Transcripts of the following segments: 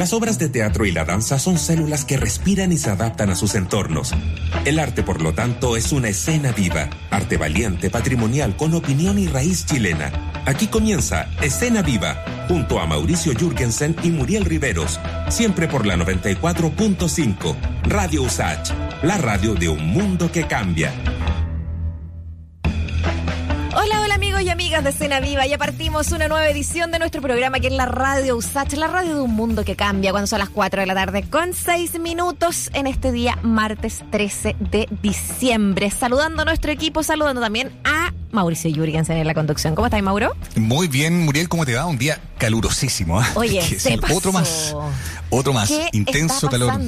Las obras de teatro y la danza son células que respiran y se adaptan a sus entornos. El arte, por lo tanto, es una escena viva, arte valiente, patrimonial, con opinión y raíz chilena. Aquí comienza Escena Viva, junto a Mauricio Jürgensen y Muriel Riveros, siempre por la 94.5, Radio USACH, la radio de un mundo que cambia. De Cena Viva, ya partimos una nueva edición de nuestro programa que es la Radio USACH, la radio de un mundo que cambia cuando son las 4 de la tarde con 6 minutos en este día martes 13 de diciembre. Saludando a nuestro equipo, saludando también a Mauricio Jurgensen en la conducción. ¿Cómo estás, Mauro? Muy bien, Muriel, ¿cómo te va? Un día calurosísimo. ¿eh? Oye, se pasó. otro más. Otro más. ¿Qué intenso está calor.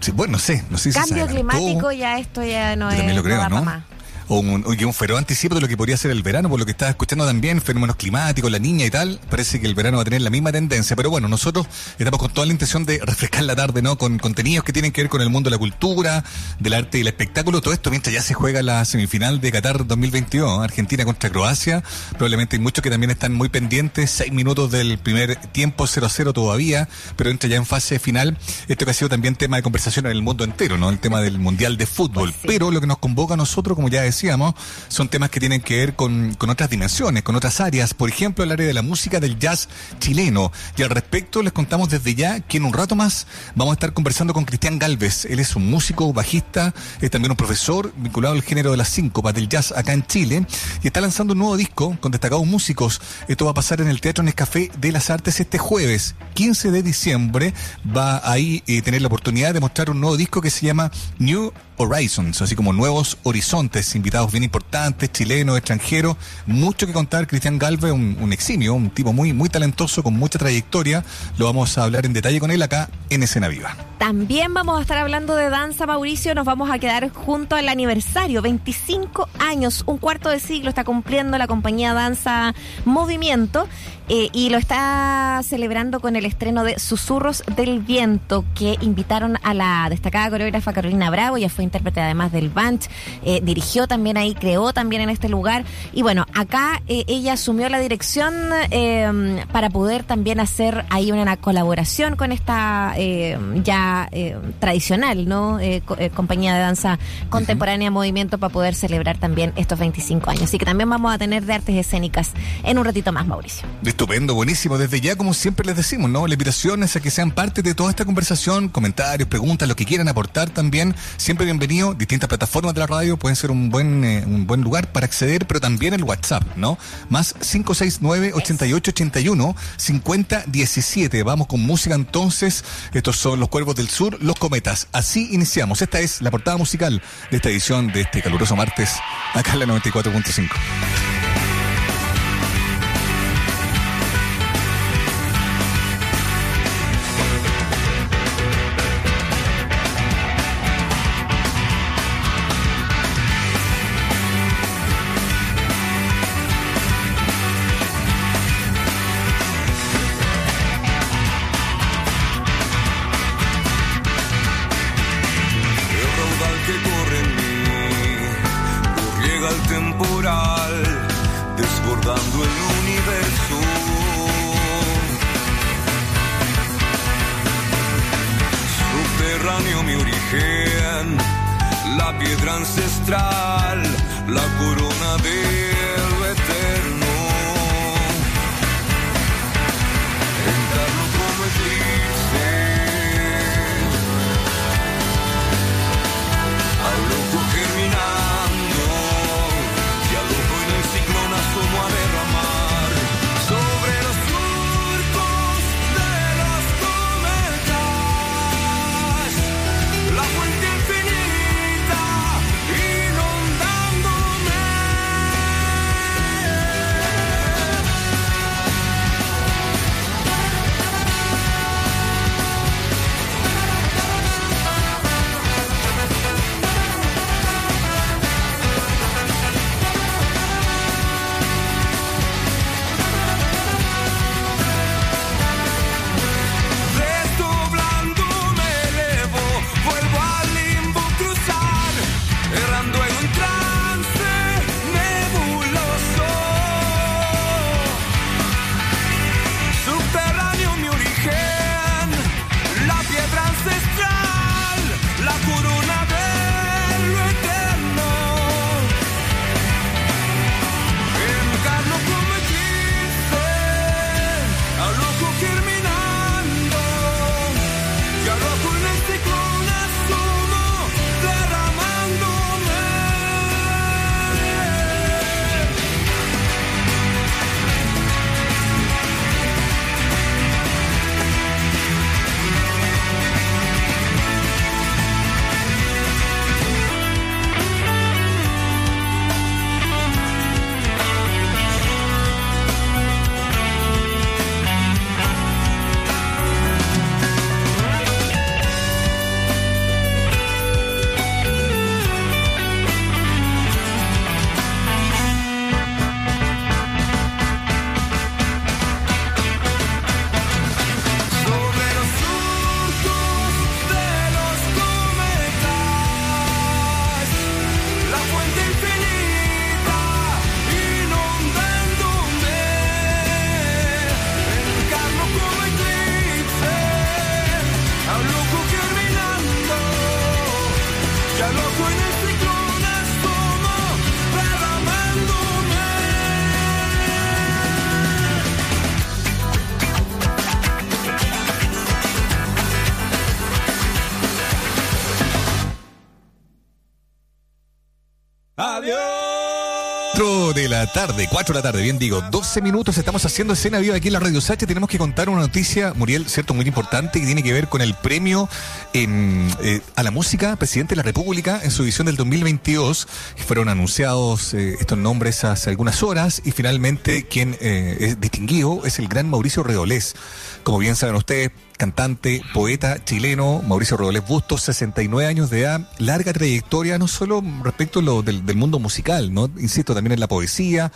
Sí, bueno, no sé, no sé si Cambio climático, ya esto ya no Yo es. también lo creo, no, más. O un, feroz anticipo de lo que podría ser el verano, por lo que estaba escuchando también, fenómenos climáticos, la niña y tal, parece que el verano va a tener la misma tendencia, pero bueno, nosotros estamos con toda la intención de refrescar la tarde, ¿no? Con contenidos que tienen que ver con el mundo de la cultura, del arte y el espectáculo, todo esto mientras ya se juega la semifinal de Qatar 2022, Argentina contra Croacia, probablemente hay muchos que también están muy pendientes, seis minutos del primer tiempo, 0-0 todavía, pero entra ya en fase final, esto que ha sido también tema de conversación en el mundo entero, ¿no? El tema del Mundial de Fútbol, Pues sí. pero lo que nos convoca a nosotros, como ya decíamos, son temas que tienen que ver con, con otras dimensiones, con otras áreas. Por ejemplo, el área de la música del jazz chileno. Y al respecto, les contamos desde ya que en un rato más vamos a estar conversando con Cristian Galvez. Él es un músico, bajista, es también un profesor vinculado al género de la síncopa del jazz acá en Chile. Y está lanzando un nuevo disco con destacados músicos. Esto va a pasar en el Teatro Nescafé de las Artes este jueves, 15 de diciembre. Va ahí a tener la oportunidad de mostrar un nuevo disco que se llama New Horizons, así como nuevos horizontes, invitados bien importantes, chilenos, extranjeros, mucho que contar. Cristian Galvez, un, un eximio, un tipo muy, muy talentoso, con mucha trayectoria. Lo vamos a hablar en detalle con él acá en Escena Viva. También vamos a estar hablando de danza, Mauricio. Nos vamos a quedar junto al aniversario, 25 años, un cuarto de siglo está cumpliendo la compañía Danza Movimiento eh, y lo está celebrando con el estreno de Susurros del Viento, que invitaron a la destacada coreógrafa Carolina Bravo, ya fue intérprete además del Bunch, eh, dirigió también ahí, creó también en este lugar. Y bueno, acá eh, ella asumió la dirección eh, para poder también hacer ahí una colaboración con esta eh, ya tradicional, ¿no? Co- compañía de danza contemporánea Movimiento para poder celebrar también estos 25 años. Así que también vamos a tener de artes escénicas en un ratito más, Mauricio. Estupendo, buenísimo. Desde ya, como siempre les decimos, ¿no? La invitación es a que sean parte de toda esta conversación, comentarios, preguntas, lo que quieran aportar también. Siempre bienvenido. Distintas plataformas de la radio pueden ser un buen, eh, un buen lugar para acceder, pero también el WhatsApp, ¿no? Más 569-8881-5017. Vamos con música entonces. Estos son los Cuervos del Sur, los Cometas. Así iniciamos. Esta es la portada musical de esta edición de este caluroso martes, acá en la 94.5. tarde, 4 de la tarde, bien digo, 12 minutos, estamos haciendo escena viva aquí en la Radio Sacha, tenemos que contar una noticia, Muriel, cierto, muy importante, que tiene que ver con el premio eh, a la música Presidente de la República en su edición del 2022, fueron anunciados eh, estos nombres hace algunas horas y finalmente quien eh, es distinguido es el gran Mauricio Redolés. Como bien saben ustedes, cantante, poeta chileno, Mauricio Rodolés Bustos, 69 años de edad, larga trayectoria, no solo respecto lo del, del, mundo musical, ¿no? Insisto, también en la poesía,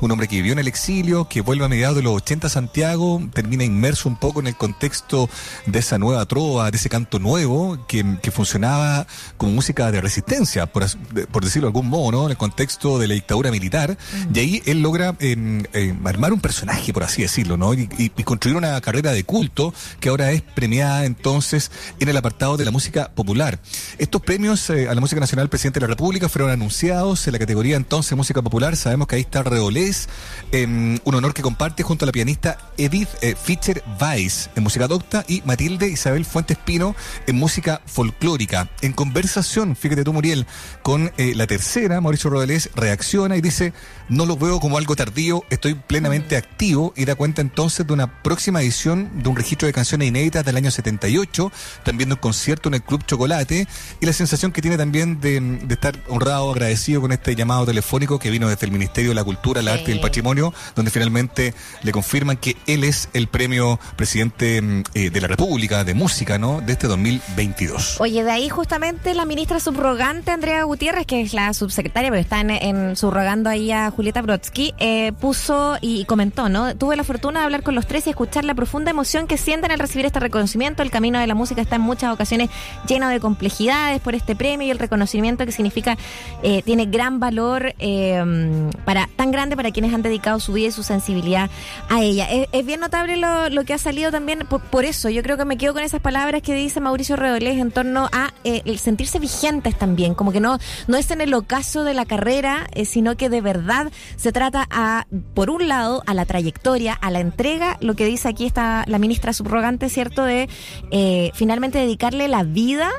un hombre que vivió en el exilio, que vuelve a mediados de los 80 a Santiago, termina inmerso un poco en el contexto de esa nueva trova, de ese canto nuevo, que, que funcionaba como música de resistencia, por, por, decirlo de algún modo, ¿no? En el contexto de la dictadura militar, mm. y ahí él logra eh, eh, armar un personaje, por así decirlo, ¿no? Y, y, y construir una carrera de culto que ahora es premiada entonces en el apartado de la música popular. Estos premios eh, a la música nacional Presidente de la República fueron anunciados en la categoría entonces música popular. Sabemos que ahí está Redolés, eh, un honor que comparte junto a la pianista Edith eh, Fischer Weiss en música docta y Matilde Isabel Fuentes Pino en música folclórica. En conversación, fíjate tú Muriel, con la tercera, Mauricio Redolés reacciona y dice, no lo veo como algo tardío, estoy plenamente activo y da cuenta entonces de una próxima edición de un registro de canciones inéditas del año 78, también de un concierto en el Club Chocolate y la sensación que tiene también de, de estar honrado, agradecido con este llamado telefónico que vino desde el Ministerio de la Cultura, sí. Arte y el Patrimonio, donde finalmente le confirman que él es el premio presidente eh, de la República de Música, ¿no? De este 2022. Oye, de ahí justamente la ministra subrogante Andrea Gutiérrez, que es la subsecretaria, pero está en, subrogando ahí a Julieta Brodsky, eh, puso y comentó, ¿no? Tuve la fortuna de hablar con los tres y escuchar la profunda emoción que sienten al recibir este reconocimiento. El camino de la música está en muchas ocasiones lleno de complejidades por este premio y el reconocimiento que significa eh, tiene gran valor eh, para tan grande para quienes han dedicado su vida y su sensibilidad a ella. Es, bien notable lo, que ha salido también por, eso. Yo creo que me quedo con esas palabras que dice Mauricio Redolés en torno a eh, el sentirse vigentes también, como que no no es en el ocaso de la carrera, eh, sino que de verdad se trata a por un lado a la trayectoria, a la entrega, lo que dice aquí está la ministra subrogante, ¿cierto? De eh, finalmente dedicarle la vida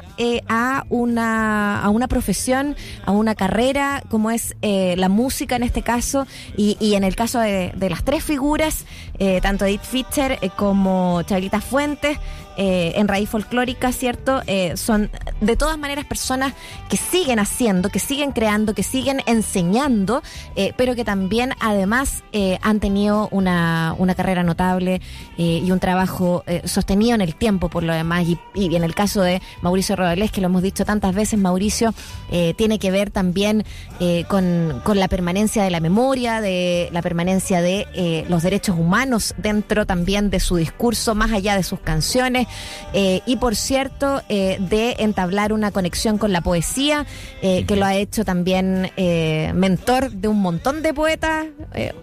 a, una, a una profesión, a una carrera, como es la música en este caso, y, y en el caso de, de las tres figuras, tanto Edith Fischer como Chavita Fuentes, eh, en raíz folclórica, ¿cierto? Eh, son de todas maneras personas que siguen haciendo, que siguen creando, que siguen enseñando, eh, pero que también además han tenido una, una carrera notable y un trabajo sostenido en el tiempo por lo demás. Y, y, en el caso de Mauricio Rodalés, que lo hemos dicho tantas veces, Mauricio tiene que ver también con, con, la permanencia de la memoria, de la permanencia de los derechos humanos dentro también de su discurso, más allá de sus canciones. Eh, y por cierto, eh, de entablar una conexión con la poesía, eh, que lo ha hecho también mentor de un montón de poetas,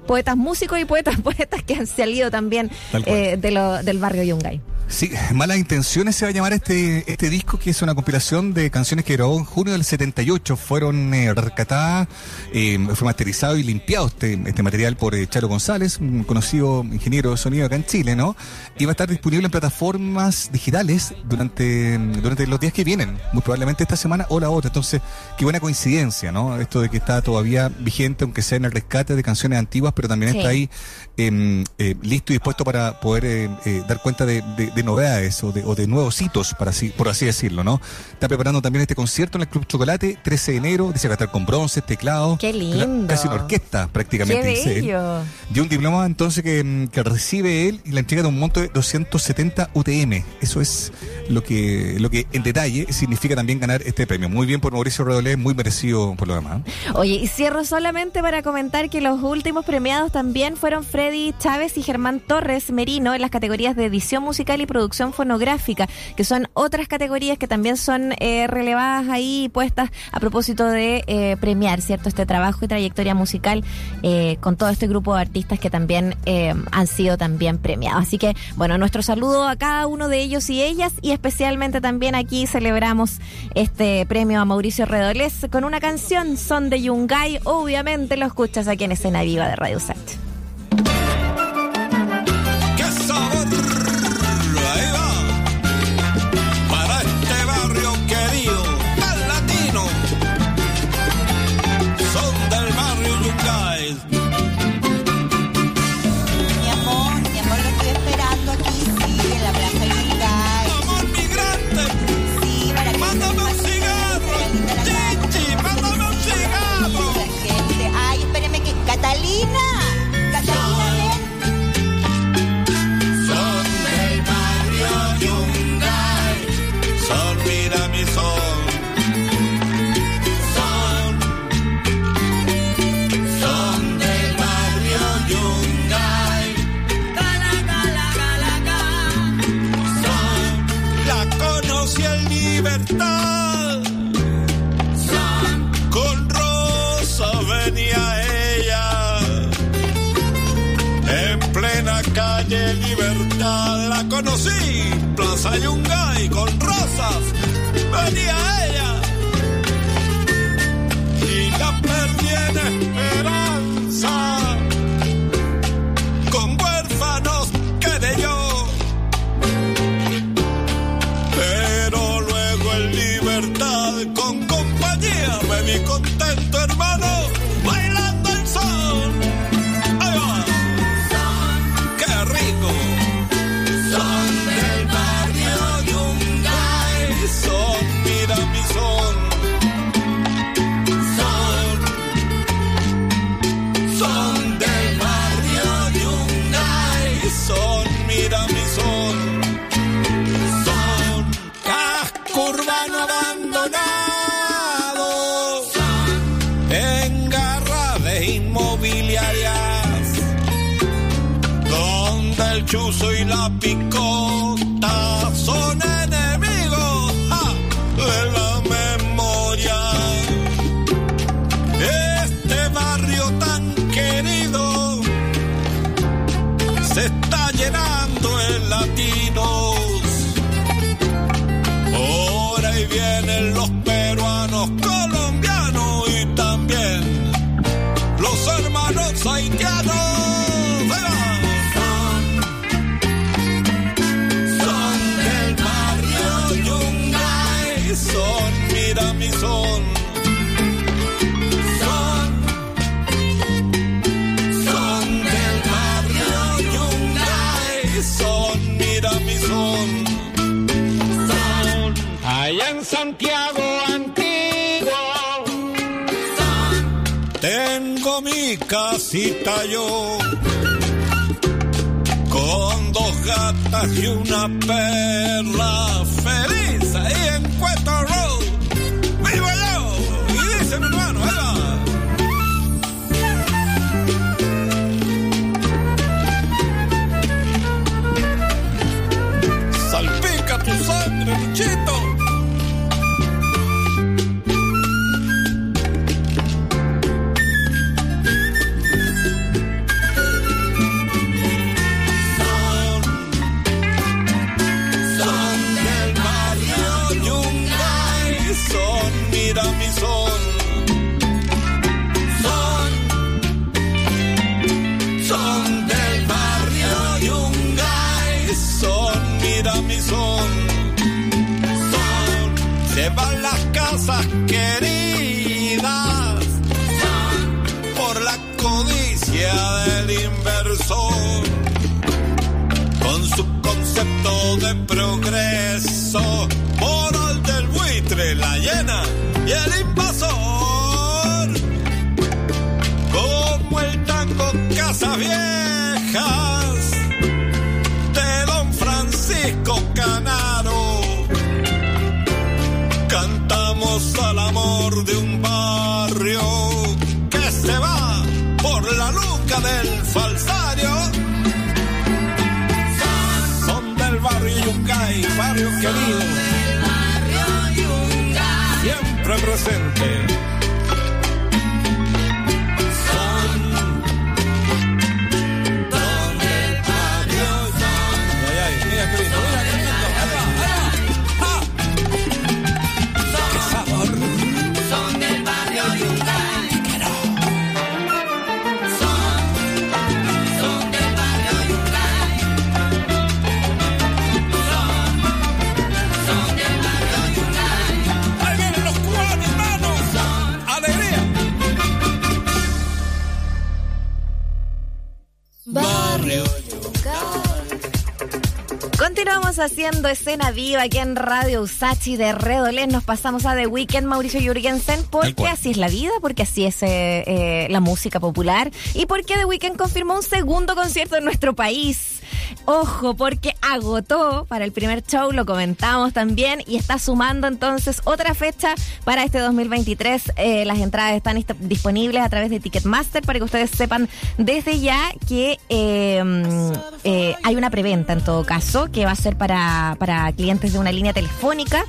poetas músicos y poetas poetas que han salido también de lo, del barrio Yungay. Sí, Malas Intenciones se va a llamar este, este disco, que es una compilación de canciones que grabó en junio del 78. Fueron eh, rescatadas, eh, fue masterizado y limpiado este, este material por eh, Charo González, un conocido ingeniero de sonido acá en Chile, ¿no? Y va a estar disponible en plataformas digitales durante, durante los días que vienen, muy probablemente esta semana o la otra. Entonces, qué buena coincidencia, ¿no? Esto de que está todavía vigente, aunque sea en el rescate de canciones antiguas, pero también sí. está ahí em, eh, listo y dispuesto para poder eh, dar cuenta de, de de novedades o de, o de, nuevos hitos, para así, por así decirlo, ¿no? Está preparando también este concierto en el Club Chocolate, 13 de enero, dice que va a estar con bronces, teclados. Qué lindo. Casi una orquesta, prácticamente, Qué bello. él. De un diploma entonces que, que, recibe él y la entrega de un monto de 270 UTM. Eso es lo que, lo que en detalle significa también ganar este premio. Muy bien por Mauricio Redolé, muy merecido por lo demás. Oye, y cierro solamente para comentar que los últimos premiados también fueron Freddy Chávez y Germán Torres Merino en las categorías de edición musical y producción fonográfica, que son otras categorías que también son eh, relevadas ahí, puestas a propósito de eh, premiar, ¿cierto? Este trabajo y trayectoria musical eh, con todo este grupo de artistas que también han sido también premiados. Así que, bueno, nuestro saludo a cada uno de ellos y ellas y especialmente también aquí celebramos este premio a Mauricio Redolés con una canción, Son de Yungay, obviamente lo escuchas aquí en Escena Viva de Radio Sánchez. Con Rosa venía ella. En plena calle Libertad la conocí, Plaza Yungay con rosas, venía ella. Y la perdí en esperanza, hermano, la picota son enemigos ¡ja! de la memoria. Este barrio tan querido se está llenando en latinos. Ahora ahí vienen los peruanos, colombianos y también los hermanos haitianos. Casita yo con dos gatas y una perra feliz las casas queridas por la codicia del inversor con su concepto de progreso, moral del buitre, la llena y el invasor. Como el tango Casas Viejas de don Francisco Canaro. Barrio querido. Siempre presente. Seguimos haciendo escena viva aquí en Radio Usachi de Redolén. Nos pasamos a The Weeknd, Mauricio Jürgensen, Tal porque así es la vida, porque así es eh, eh, la música popular y porque The Weeknd confirmó un segundo concierto en nuestro país. Ojo, porque agotó para el primer show, lo comentamos también, y está sumando entonces otra fecha para este 2023. Eh, las entradas están disponibles a través de Ticketmaster para que ustedes sepan desde ya que mm, eh, hay una preventa en todo caso, que va a ser para, para clientes de una línea telefónica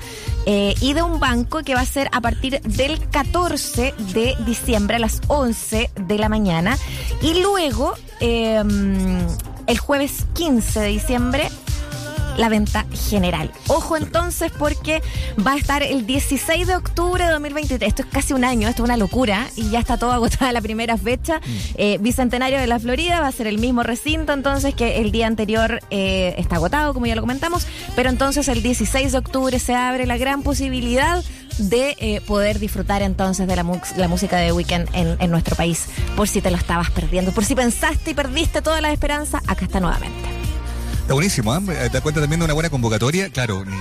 eh, y de un banco que va a ser a partir del 14 de diciembre a las 11 de la mañana. Y luego, eh, el jueves 15 de diciembre, la venta general. Ojo entonces porque va a estar el 16 de octubre de 2023. Esto es casi un año, esto es una locura y ya está todo agotada la primera fecha. Eh, Bicentenario de la Florida va a ser el mismo recinto entonces que el día anterior eh, está agotado, como ya lo comentamos, pero entonces el 16 de octubre se abre la gran posibilidad de eh, poder disfrutar entonces de la música de Weekend en, en nuestro país, por si te lo estabas perdiendo, por si pensaste y perdiste toda la esperanza, acá está nuevamente. Está buenísimo, ¿eh? Te das cuenta también de una buena convocatoria. Claro, ni-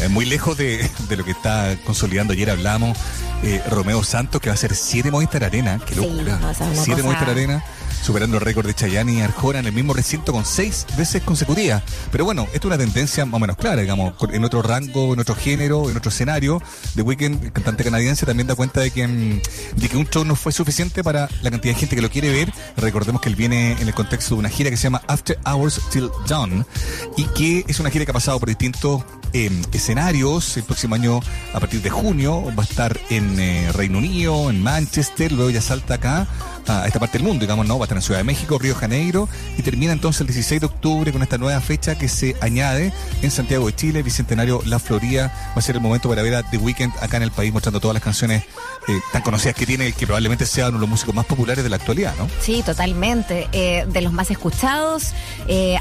ni- muy lejos de, de lo que está consolidando. Ayer hablamos eh, Romeo Santos, que va a ser siete Movistar Arena. Qué Sí, locura. no, siete cosa- Movistar Arena, superando el récord de Chayanne y Arjona en el mismo recinto con seis veces consecutivas. Pero bueno, esto es una tendencia más o menos clara, digamos, en otro rango, en otro género, en otro escenario. The Weeknd, el cantante canadiense, también da cuenta de que, mm, de que un show no fue suficiente para la cantidad de gente que lo quiere ver. Recordemos que él viene en el contexto de una gira que se llama After Hours Till Dawn y que es una gira que ha pasado por distintos escenarios. El próximo año, a partir de junio, va a estar en eh, Reino Unido, en Manchester, luego ya salta acá a esta parte del mundo, digamos, ¿no? Va a estar en Ciudad de México, Río Janeiro y termina entonces el 16 de octubre con esta nueva fecha que se añade en Santiago de Chile, Bicentenario La Florida. Va a ser el momento para ver a The Weeknd acá en el país mostrando todas las canciones eh, tan conocidas que tiene, que probablemente sea uno de los músicos más populares de la actualidad, ¿no? Sí, totalmente. Eh, de los más escuchados,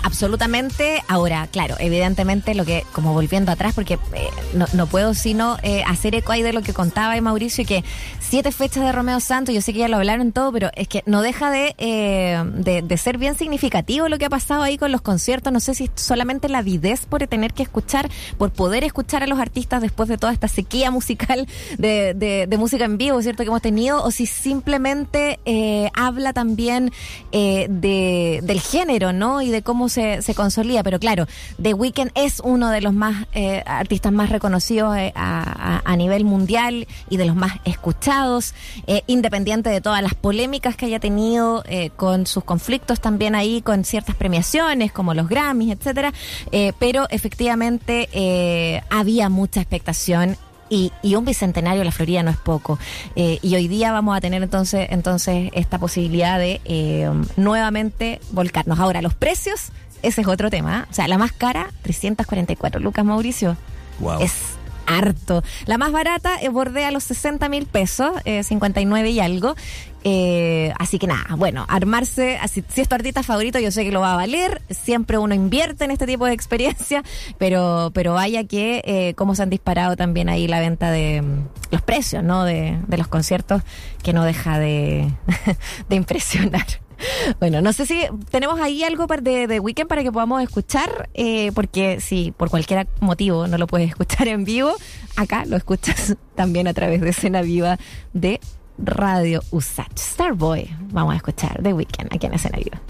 absolutamente. Ahora, claro, evidentemente lo que, como volviendo atrás, porque eh, no, puedo sino eh, hacer eco ahí de lo que contaba ahí Mauricio, que siete fechas de Romeo Santos, yo sé que ya lo hablaron todo, pero es que no deja de, eh, de, ser bien significativo lo que ha pasado ahí con los conciertos. No sé si solamente la avidez por tener que escuchar, por poder escuchar a los artistas después de toda esta sequía musical de, de, de música en vivo, ¿cierto? Que hemos tenido, o si simplemente eh, habla también eh, de, del género, ¿no? Y de cómo se, se consolida. Pero claro, The Weeknd es uno de los más eh, artistas más reconocidos eh, a, nivel mundial y de los más escuchados, eh, independiente de todas las polémicas que haya tenido eh, con sus conflictos también ahí con ciertas premiaciones como los Grammys, etcétera. Pero efectivamente había mucha expectación y, y un bicentenario de la Florida no es poco. Y hoy día vamos a tener entonces, entonces esta posibilidad de nuevamente volcarnos. Ahora, los precios, ese es otro tema. ¿eh? O sea, la más cara, 344 lucas, Mauricio. Wow. Es harto. La más barata eh, bordea los 60 mil pesos, eh, 59 y algo. Eh, así que nada, bueno, armarse, así, si es tu artista favorito, yo sé que lo va a valer. Siempre uno invierte en este tipo de experiencia, pero, pero vaya que eh, cómo se han disparado también ahí la venta de mm, los precios, ¿no? De, de los conciertos, que no deja de, de impresionar. Bueno, no sé si tenemos ahí algo de, de Weekend para que podamos escuchar, eh, porque si por cualquier motivo no lo puedes escuchar en vivo, acá lo escuchas también a través de escena viva de Radio Usach. Starboy, vamos a escuchar The Weekend aquí en escena viva.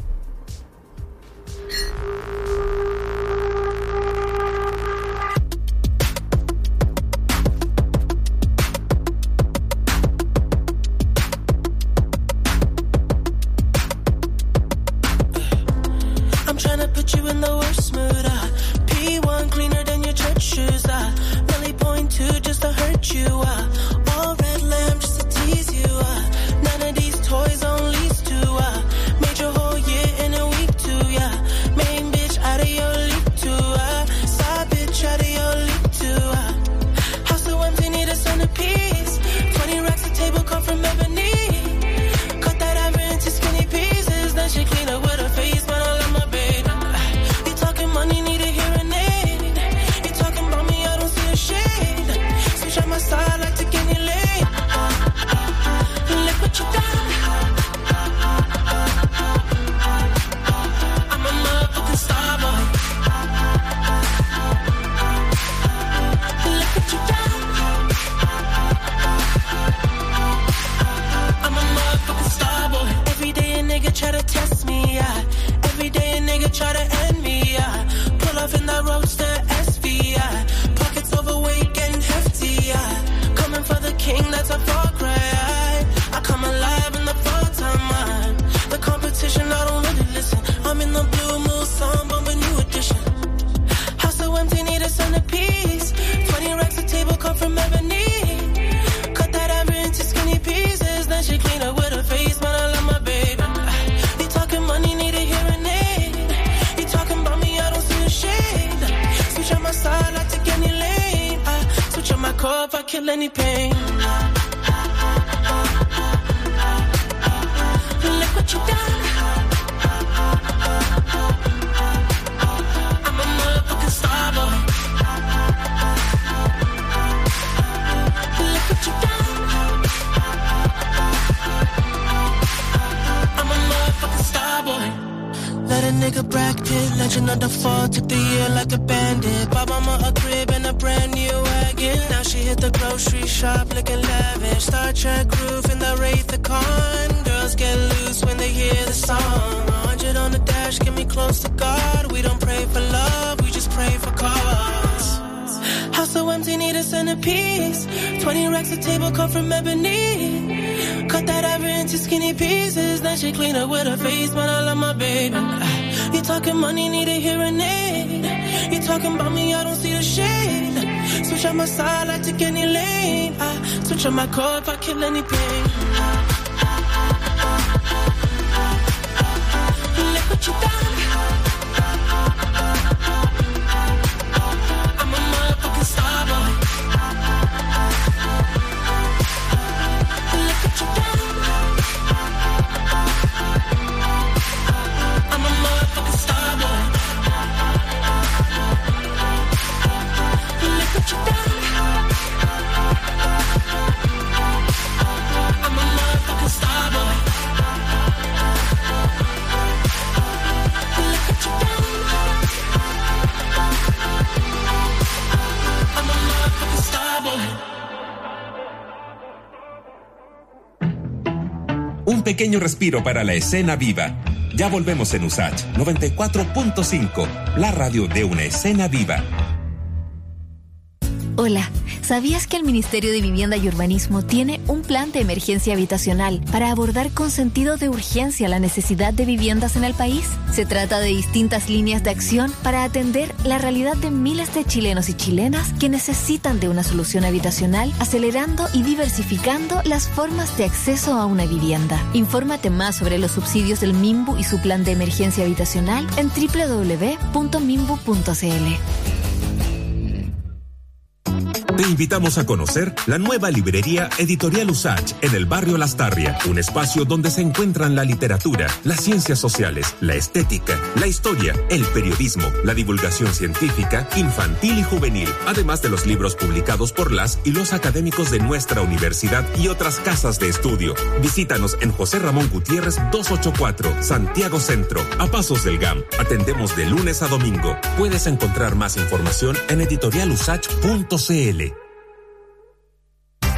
I on my core if I kill any pain. Pequeño respiro para la escena viva. Ya volvemos en USACH 94.5, la radio de una escena viva. Hola, ¿sabías que el Ministerio de Vivienda y Urbanismo tiene un plan de emergencia habitacional para abordar con sentido de urgencia la necesidad de viviendas en el país? Se trata de distintas líneas de acción para atender la realidad de miles de chilenos y chilenas que necesitan de una solución habitacional, acelerando y diversificando las formas de acceso a una vivienda. Infórmate más sobre los subsidios del MIMBU y su plan de emergencia habitacional en www.mimbu.cl. Te invitamos a conocer la nueva librería Editorial Usach en el barrio Lastarria, un espacio donde se encuentran la literatura, las ciencias sociales, la estética, la historia, el periodismo, la divulgación científica, infantil y juvenil, además de los libros publicados por las y los académicos de nuestra universidad y otras casas de estudio. Visítanos en José Ramón Gutiérrez 284, Santiago Centro, a pasos del GAM. Atendemos de lunes a domingo. Puedes encontrar más información en editorialusach.cl.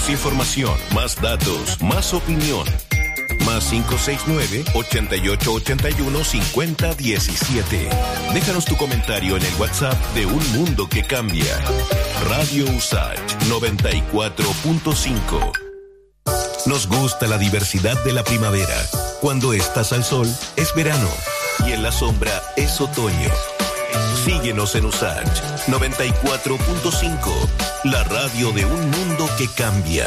Más información, más datos, más opinión. Más 569-8881-5017. Déjanos tu comentario en el WhatsApp de Un Mundo que Cambia. Radio Usach 94.5. Nos gusta la diversidad de la primavera. Cuando estás al sol, es verano. Y en la sombra, es otoño. Síguenos en Usach 94.5, la radio de un mundo que cambia.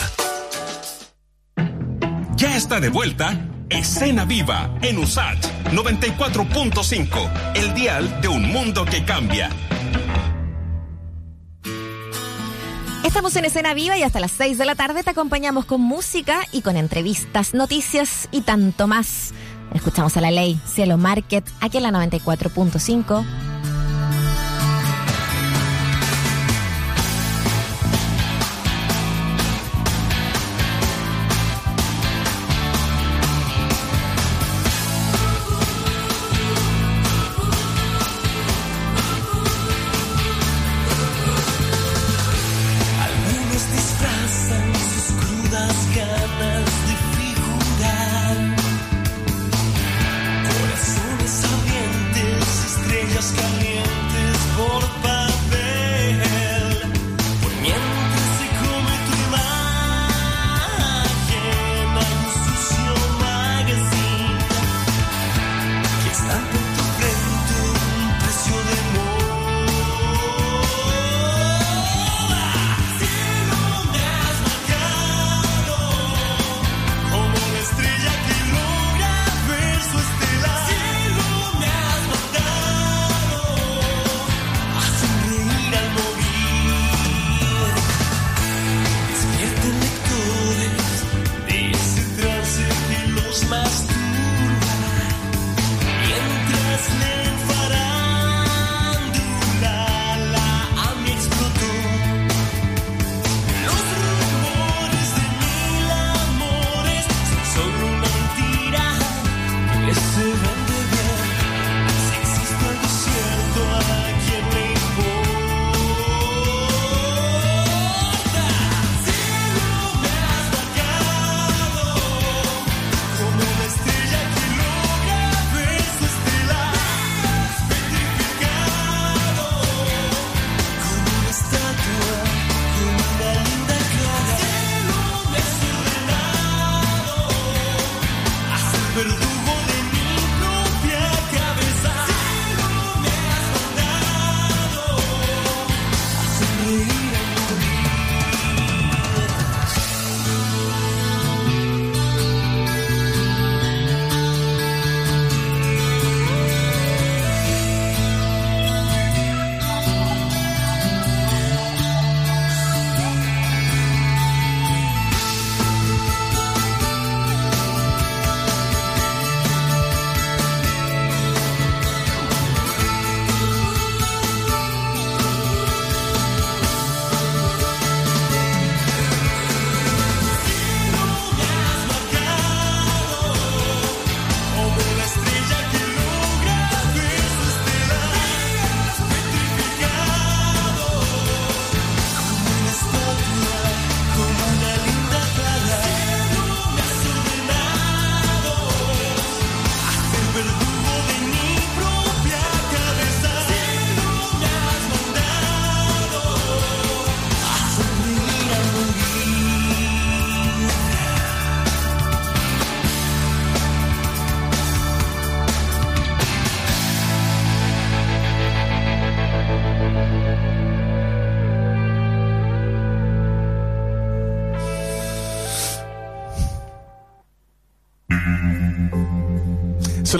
Ya está de vuelta Escena Viva en USACH 94.5, el dial de un mundo que cambia. Estamos en escena viva y hasta las 6 de la tarde te acompañamos con música y con entrevistas, noticias y tanto más. Escuchamos a la ley Cielo Market aquí en la 94.5.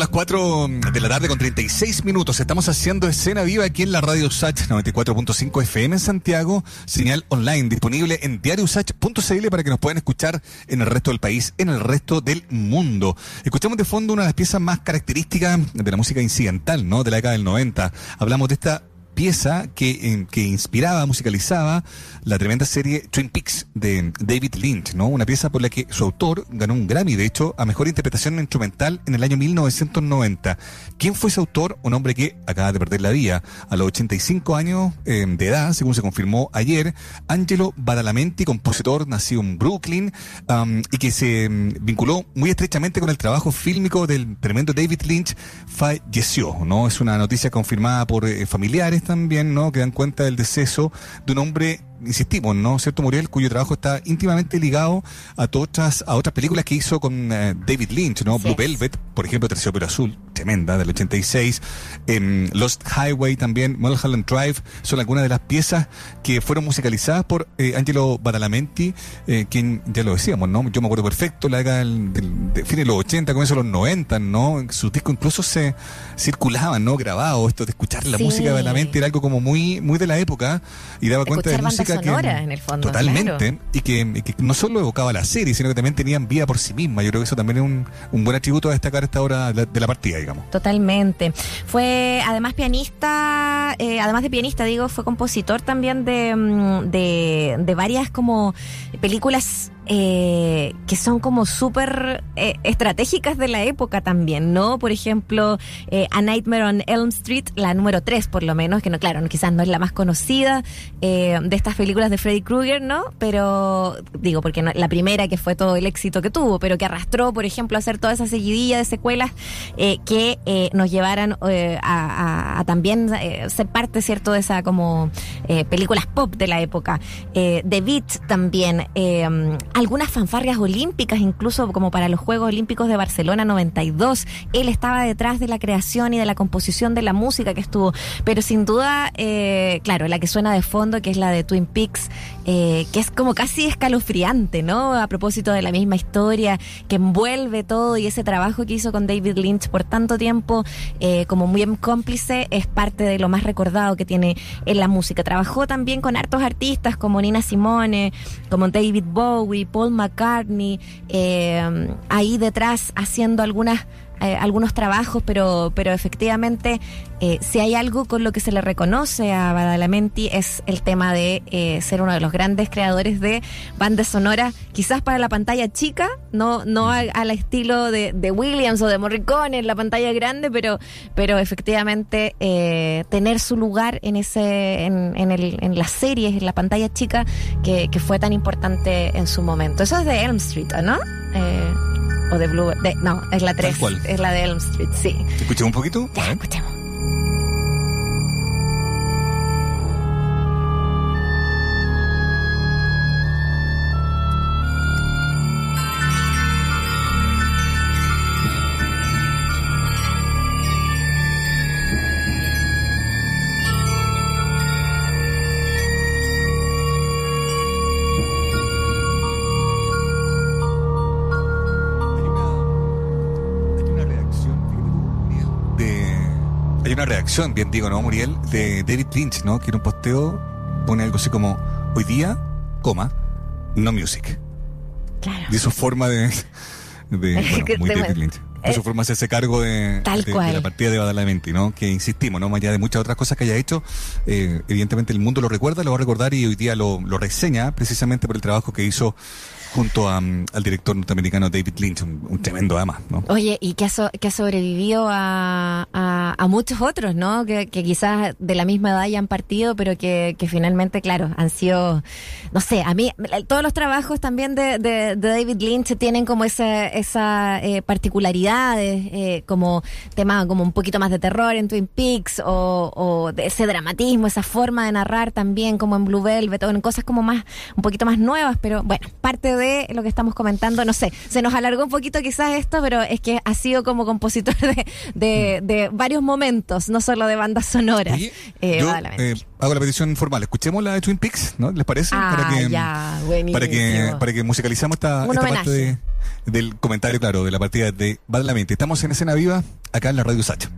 las 4 de la tarde con 36 minutos. Estamos haciendo escena viva aquí en la radio USACH 94.5 FM en Santiago. Señal online disponible en diariousach.cl para que nos puedan escuchar en el resto del país, en el resto del mundo. Escuchamos de fondo una de las piezas más características de la música incidental, ¿no? De la década del 90. Hablamos de esta pieza que, que inspiraba, musicalizaba la tremenda serie Twin Peaks de David Lynch, ¿no? Una pieza por la que su autor ganó un Grammy, de hecho, a mejor interpretación instrumental en el año 1990. ¿Quién fue ese autor? Un hombre que acaba de perder la vida a los 85 años eh, de edad, según se confirmó ayer, Angelo Badalamenti, compositor nacido en Brooklyn um, y que se mm, vinculó muy estrechamente con el trabajo fílmico del tremendo David Lynch, falleció, ¿no? Es una noticia confirmada por eh, familiares también, ¿no? Que dan cuenta del deceso de un hombre insistimos, ¿no? ¿Cierto, Muriel? Cuyo trabajo está íntimamente ligado a todas otras, a otras películas que hizo con eh, David Lynch, ¿no? Blue. Velvet, por ejemplo, Terciopelo Azul, tremenda, del 86. em, Lost Highway también, Mulholland Drive, son algunas de las piezas que fueron musicalizadas por eh, Angelo Badalamenti, eh, quien ya lo decíamos, ¿no? Yo me acuerdo perfecto, la década del, del- de fines de los 80, comienzo de los 90, ¿no? Sus discos incluso se circulaban, ¿no? Grabados, esto de escuchar la Sí. música de Badalamenti era algo como muy, muy de la época y daba cuenta de Escuchar música sonora, en el fondo, totalmente claro. y, que, y que no solo evocaba la serie sino que también tenían vida por sí misma yo creo que eso también es un, un buen atributo a destacar esta hora de la, partida digamos Totalmente. Fue además pianista, eh, además de pianista, digo, fue compositor también de, mm, de, de varias como películas eh, que son como súper eh, estratégicas de la época también, ¿no? Por ejemplo, eh, A Nightmare on Elm Street, la número 3 por lo menos, que no, claro, quizás no es la más conocida de estas películas de Freddy Krueger, ¿no? Pero digo, porque no- la primera que fue todo el éxito que tuvo, pero que arrastró, por ejemplo, a hacer toda esa seguidilla de secuelas que nos llevaran a, a- también ser parte, ¿cierto?, de esa como películas pop de la época. The Beat también, algunas fanfarrias olímpicas, incluso como para los Juegos Olímpicos de Barcelona 92. Él estaba detrás de la creación y de la composición de la música que estuvo, pero sin duda, eh, claro, la que suena de fondo, que es la de Twin Peaks, eh, que es como casi escalofriante, ¿no? A propósito de la misma historia, que envuelve todo y ese trabajo que hizo con David Lynch por tanto tiempo, eh, como muy cómplice, es parte de lo más recordado que tiene en la música. Trabajó también con hartos artistas como Nina Simone, como David Bowie, Paul McCartney, eh, ahí detrás haciendo algunas eh, algunos trabajos, pero, pero efectivamente, eh, si hay algo con lo que se le reconoce a Badalamenti es el tema de eh, ser uno de los grandes creadores de bandas sonoras, quizás para la pantalla chica, no, no a- al estilo de, de Williams o de Morricone en la pantalla grande, pero, pero efectivamente eh, tener su lugar en ese, en, en, el, en las series, en la pantalla chica, que, que fue tan importante en su momento. Eso es de Elm Street, ¿no? Eh, o de Blue. de- no, es la 3. cual. Es la de Elm Street, sí. ¿Te escuché un poquito? Ya, escuchemos. Hay una reacción, bien digo, ¿no, Muriel? De David Lynch, ¿no? Que en un posteo pone algo así como, hoy día, coma, no music. Claro. Y su forma de... de bueno, muy David Lynch. De su eh, forma de hacerse cargo de, tal de- de cual. la partida de Badalamenti, ¿no? Que insistimos, ¿no? Más allá de muchas otras cosas que haya hecho, eh, evidentemente el mundo lo recuerda, lo va a recordar y hoy día lo, lo reseña precisamente por el trabajo que hizo junto a, mm, al director norteamericano David Lynch, un, tremendo además, ¿no? Oye, y que ha, so- que ha sobrevivido a, muchos otros, ¿no? Que, quizás de la misma edad ya han partido, pero que, finalmente, claro, han sido, no sé, a mí, todos los trabajos también de David Lynch tienen como esa, esa eh, particularidades, eh, como tema como un poquito más de terror en Twin Peaks, o, o de ese dramatismo, esa forma de narrar también, como en Blue Velvet, o en cosas como más, un poquito más nuevas, pero bueno, parte de de lo que estamos comentando. No sé, se nos alargó un poquito quizás esto, pero es que ha sido como compositor de, de, de varios momentos, no solo de bandas sonoras. Eh, yo eh, hago la petición formal. Escuchemos la de Twin Peaks, ¿no? ¿Les parece? Ah, ya, para que para que musicalizamos esta, parte de- del comentario, claro, de la partida de Badalamente. Estamos en escena viva acá en la Radio Sacha.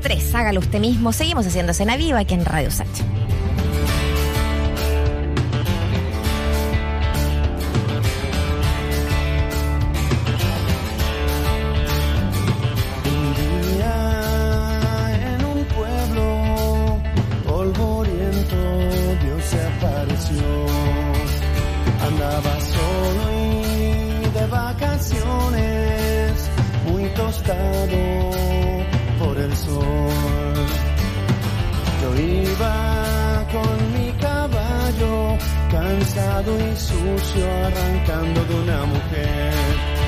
tres. Hágalo usted mismo. Seguimos haciendo Cena Viva aquí en Radio Sacha. con mi caballo, cansado y sucio, arrancando de una mujer.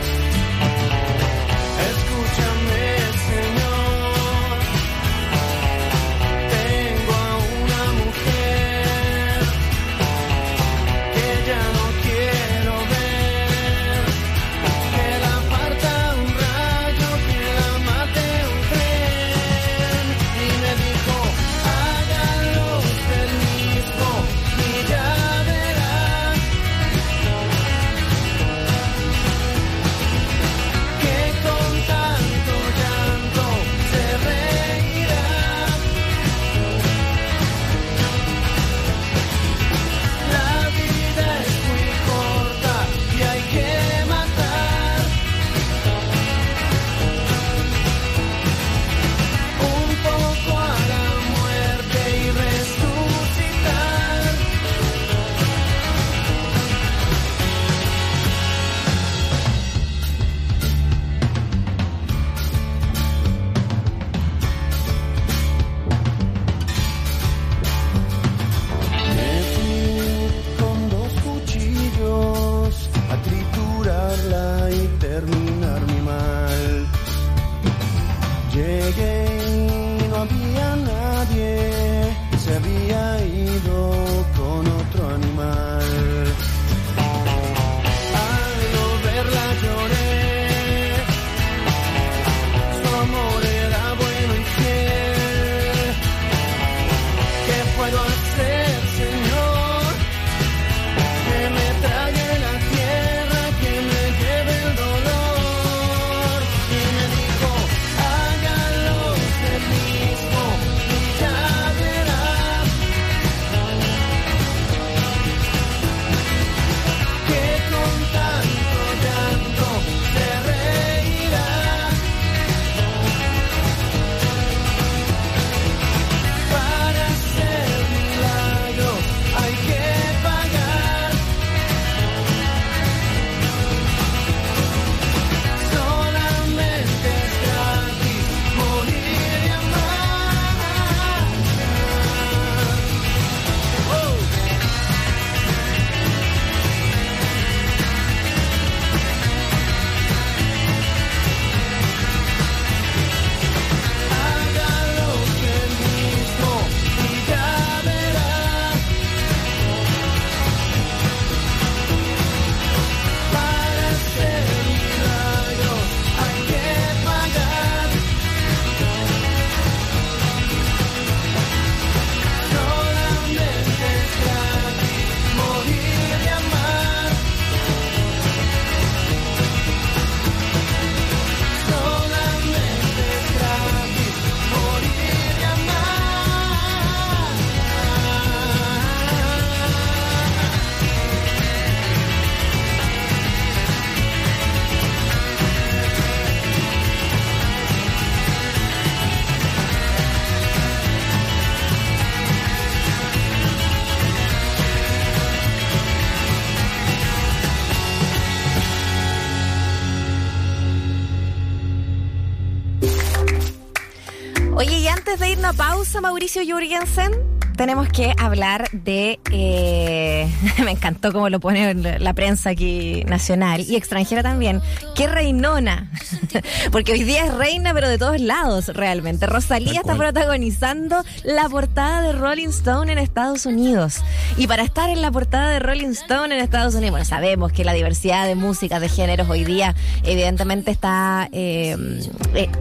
antes de irnos a pausa, Mauricio Jurgensen, tenemos que hablar de. Eh, me encantó cómo lo pone la prensa aquí nacional y extranjera también. ¡Qué reinona! Porque hoy día es reina, pero de todos lados, realmente. Rosalía está protagonizando la portada de Rolling Stone en Estados Unidos. Y para estar en la portada de Rolling Stone en Estados Unidos, bueno, sabemos que la diversidad de músicas, de géneros hoy día, evidentemente está. Eh,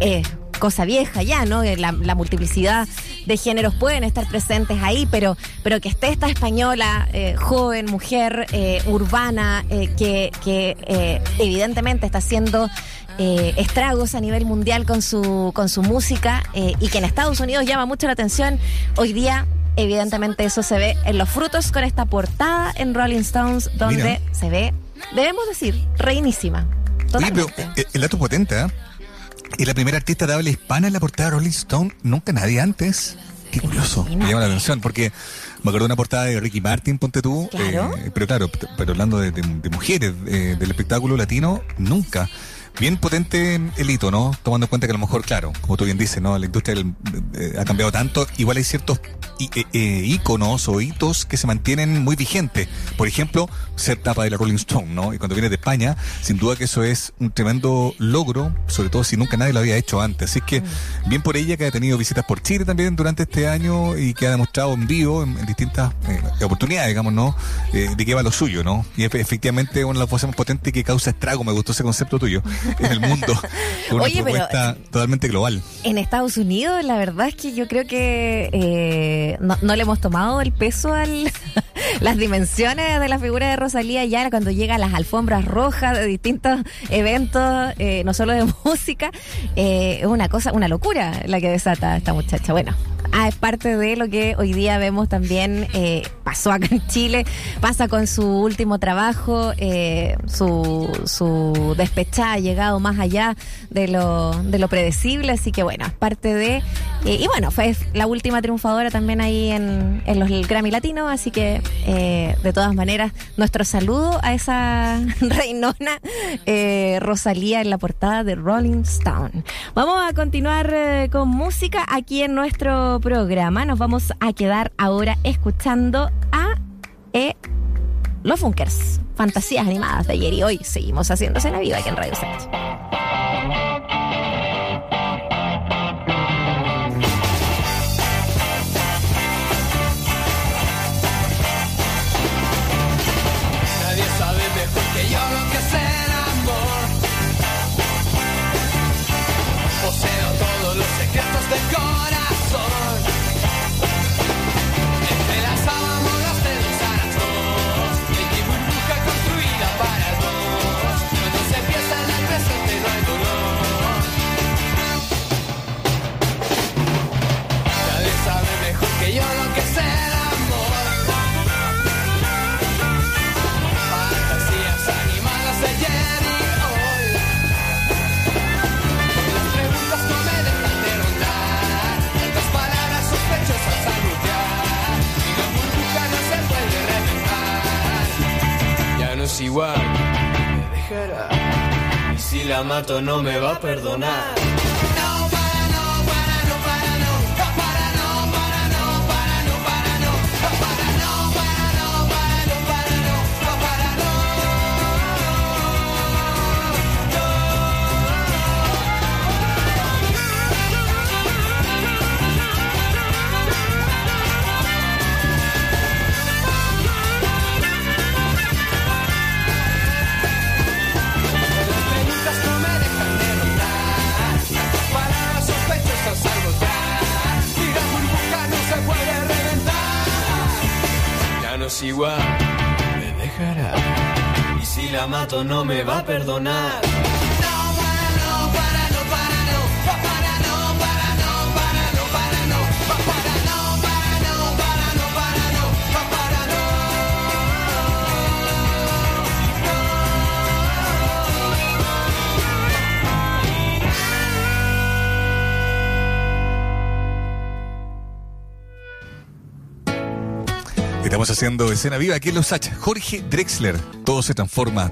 eh, cosa vieja ya, ¿no? Eh, la, multiplicidad de géneros pueden estar presentes ahí, pero, pero que esté esta española, eh, joven, mujer, eh, urbana, que, evidentemente está haciendo estragos a nivel mundial con su, con su música y que en Estados Unidos llama mucho la atención, hoy día evidentemente eso se ve en los frutos con esta portada en Rolling Stones, donde se ve, debemos decir, reinísima. Totalmente. Pero el dato potente, ¿eh? Y la primera artista de habla hispana en la portada de Rolling Stone, nunca nadie antes. Qué curioso, me llama la atención, porque me acuerdo de una portada de Ricky Martin, ponte tú, Claro. eh, pero claro, pero hablando de, de- de mujeres, eh, del espectáculo latino, nunca. Bien potente el hito, ¿no? Tomando en cuenta que a lo mejor, claro, como tú bien dices, ¿no? La industria del- eh, ha cambiado tanto, igual hay ciertos eh, eh, íconos o hitos que se mantienen muy vigentes. Por ejemplo, ser tapa de la Rolling Stone, ¿no? Y cuando vienes de España, sin duda que eso es un tremendo logro, sobre todo si nunca nadie lo había hecho antes. Así que, bien por ella que ha tenido visitas por Chile también durante este año y que ha demostrado en vivo, en, en distintas eh, oportunidades, digamos, ¿no? Eh, de que va lo suyo, ¿no? Y efe- efectivamente una de las voces más potentes que causa estrago, me gustó ese concepto tuyo, en el mundo. Una Oye, pero- propuesta totalmente global. En Estados Unidos, la verdad es que yo creo que eh, no, no le hemos tomado el peso al las dimensiones de la figura de Rosalía ya cuando llega a las alfombras rojas de distintos eventos, eh, no solo de música, eh, es una cosa, una locura la que desata esta muchacha. Bueno, ah, es parte de lo que hoy día vemos también, eh, pasó acá en Chile, pasa con su último trabajo, eh, su, su despechada ha llegado más allá de lo, de lo predecible, así que bueno, es parte de... eh, y bueno, fue la última triunfadora también ahí en, en los Grammy Latinos, así que eh, de todas maneras, nuestro saludo a esa reinona eh, Rosalía en la portada de Rolling Stone. Vamos a continuar con música aquí en nuestro programa. Nos vamos a quedar ahora escuchando a eh, los Funkers, fantasías animadas de ayer y hoy. Seguimos haciéndose la vida aquí en Radio Sánchez. No me va a perdonar. No, no. No, para, no. Estamos haciendo escena viva aquí en Los H. Jorge Drexler. Todo se transforma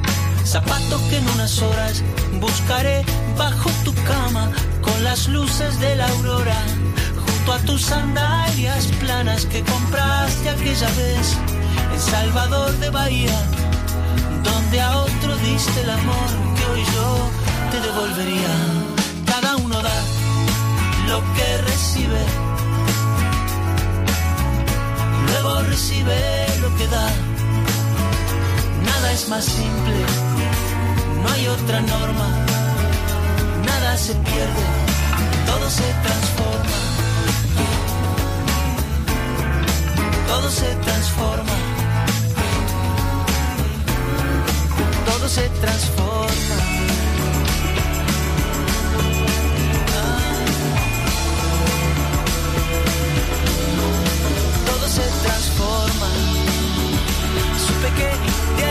zapato que en unas horas buscaré bajo tu cama con las luces de la aurora junto a tus sandalias planas que compraste aquella vez en Salvador de Bahía donde a otro diste el amor que hoy yo te devolvería. Cada uno da lo que recibe, luego recibe lo que da. Nada es más simple, no hay otra norma, nada se pierde, todo se transforma. Todo se transforma. todo se transforma. Todo se transforma. Supe que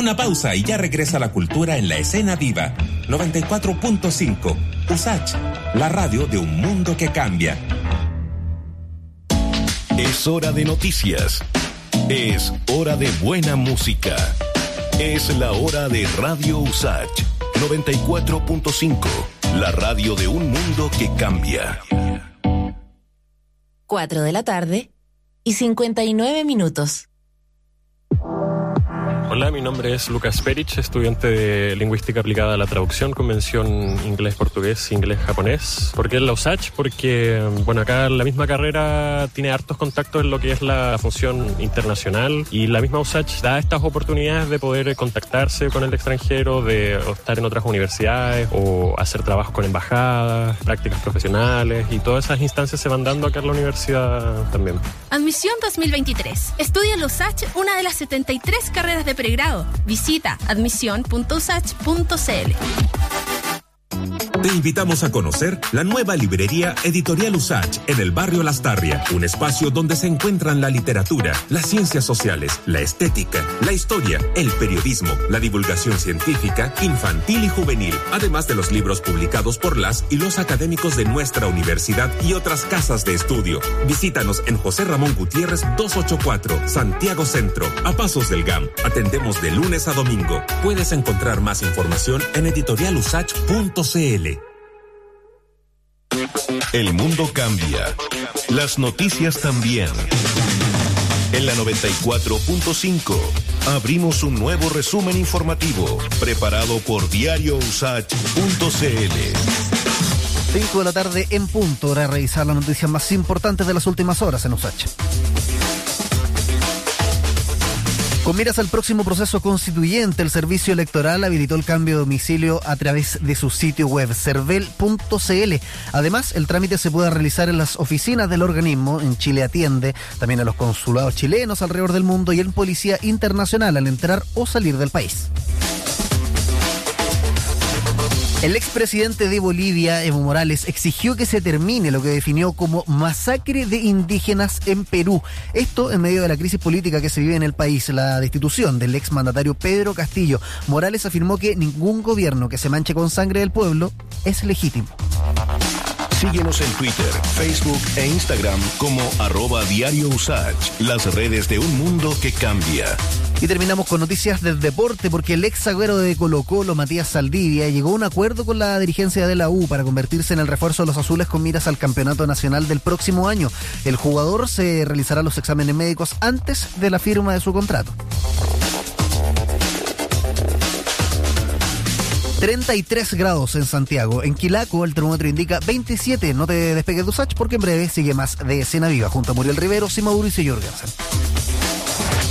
Una pausa y ya regresa la cultura en la escena viva. 94.5. USACH, la radio de un mundo que cambia. Es hora de noticias. Es hora de buena música. Es la hora de Radio Usach 94.5, la radio de un mundo que cambia. 4 de la tarde y 59 minutos. Hola, mi nombre es Lucas Perich, estudiante de Lingüística Aplicada a la Traducción, convención inglés-portugués, inglés-japonés. ¿Por qué en la USACH? Porque, bueno, acá la misma carrera tiene hartos contactos en lo que es la función internacional y la misma USACH da estas oportunidades de poder contactarse con el extranjero, de estar en otras universidades o hacer trabajos con embajadas, prácticas profesionales y todas esas instancias se van dando acá en la universidad también. Admisión 2023. Estudia en USACH una de las 73 carreras de pregrado. Visita admisión.usach.cl. Te invitamos a conocer la nueva librería Editorial Usach en el barrio Lastarria, un espacio donde se encuentran la literatura, las ciencias sociales, la estética, la historia, el periodismo, la divulgación científica, infantil y juvenil, además de los libros publicados por las y los académicos de nuestra universidad y otras casas de estudio. Visítanos en José Ramón Gutiérrez 284, Santiago Centro, a pasos del GAM. Atendemos de lunes a domingo. Puedes encontrar más información en El mundo cambia. Las noticias también. En la 94.5 abrimos un nuevo resumen informativo preparado por diariousach.cl. 5 de la tarde en punto, hora de revisar las noticias más importantes de las últimas horas en USACH. Con miras al próximo proceso constituyente, el servicio electoral habilitó el cambio de domicilio a través de su sitio web cervel.cl. Además, el trámite se puede realizar en las oficinas del organismo, en Chile Atiende, también en los consulados chilenos alrededor del mundo y en Policía Internacional al entrar o salir del país. El expresidente de Bolivia, Evo Morales, exigió que se termine lo que definió como masacre de indígenas en Perú. Esto en medio de la crisis política que se vive en el país. La destitución del exmandatario Pedro Castillo. Morales afirmó que ningún gobierno que se manche con sangre del pueblo es legítimo. Síguenos en Twitter, Facebook e Instagram como arroba diario Usach, las redes de un mundo que cambia. Y terminamos con noticias del deporte porque el ex agüero de Colo Colo, Matías Saldivia, llegó a un acuerdo con la dirigencia de la U para convertirse en el refuerzo de los azules con miras al campeonato nacional del próximo año. El jugador se realizará los exámenes médicos antes de la firma de su contrato. 33 grados en Santiago. En Quilaco el termómetro indica 27. No te despegues de Usach porque en breve sigue más de Escena Viva junto a Muriel Rivero, y Mauricio Jorgensen.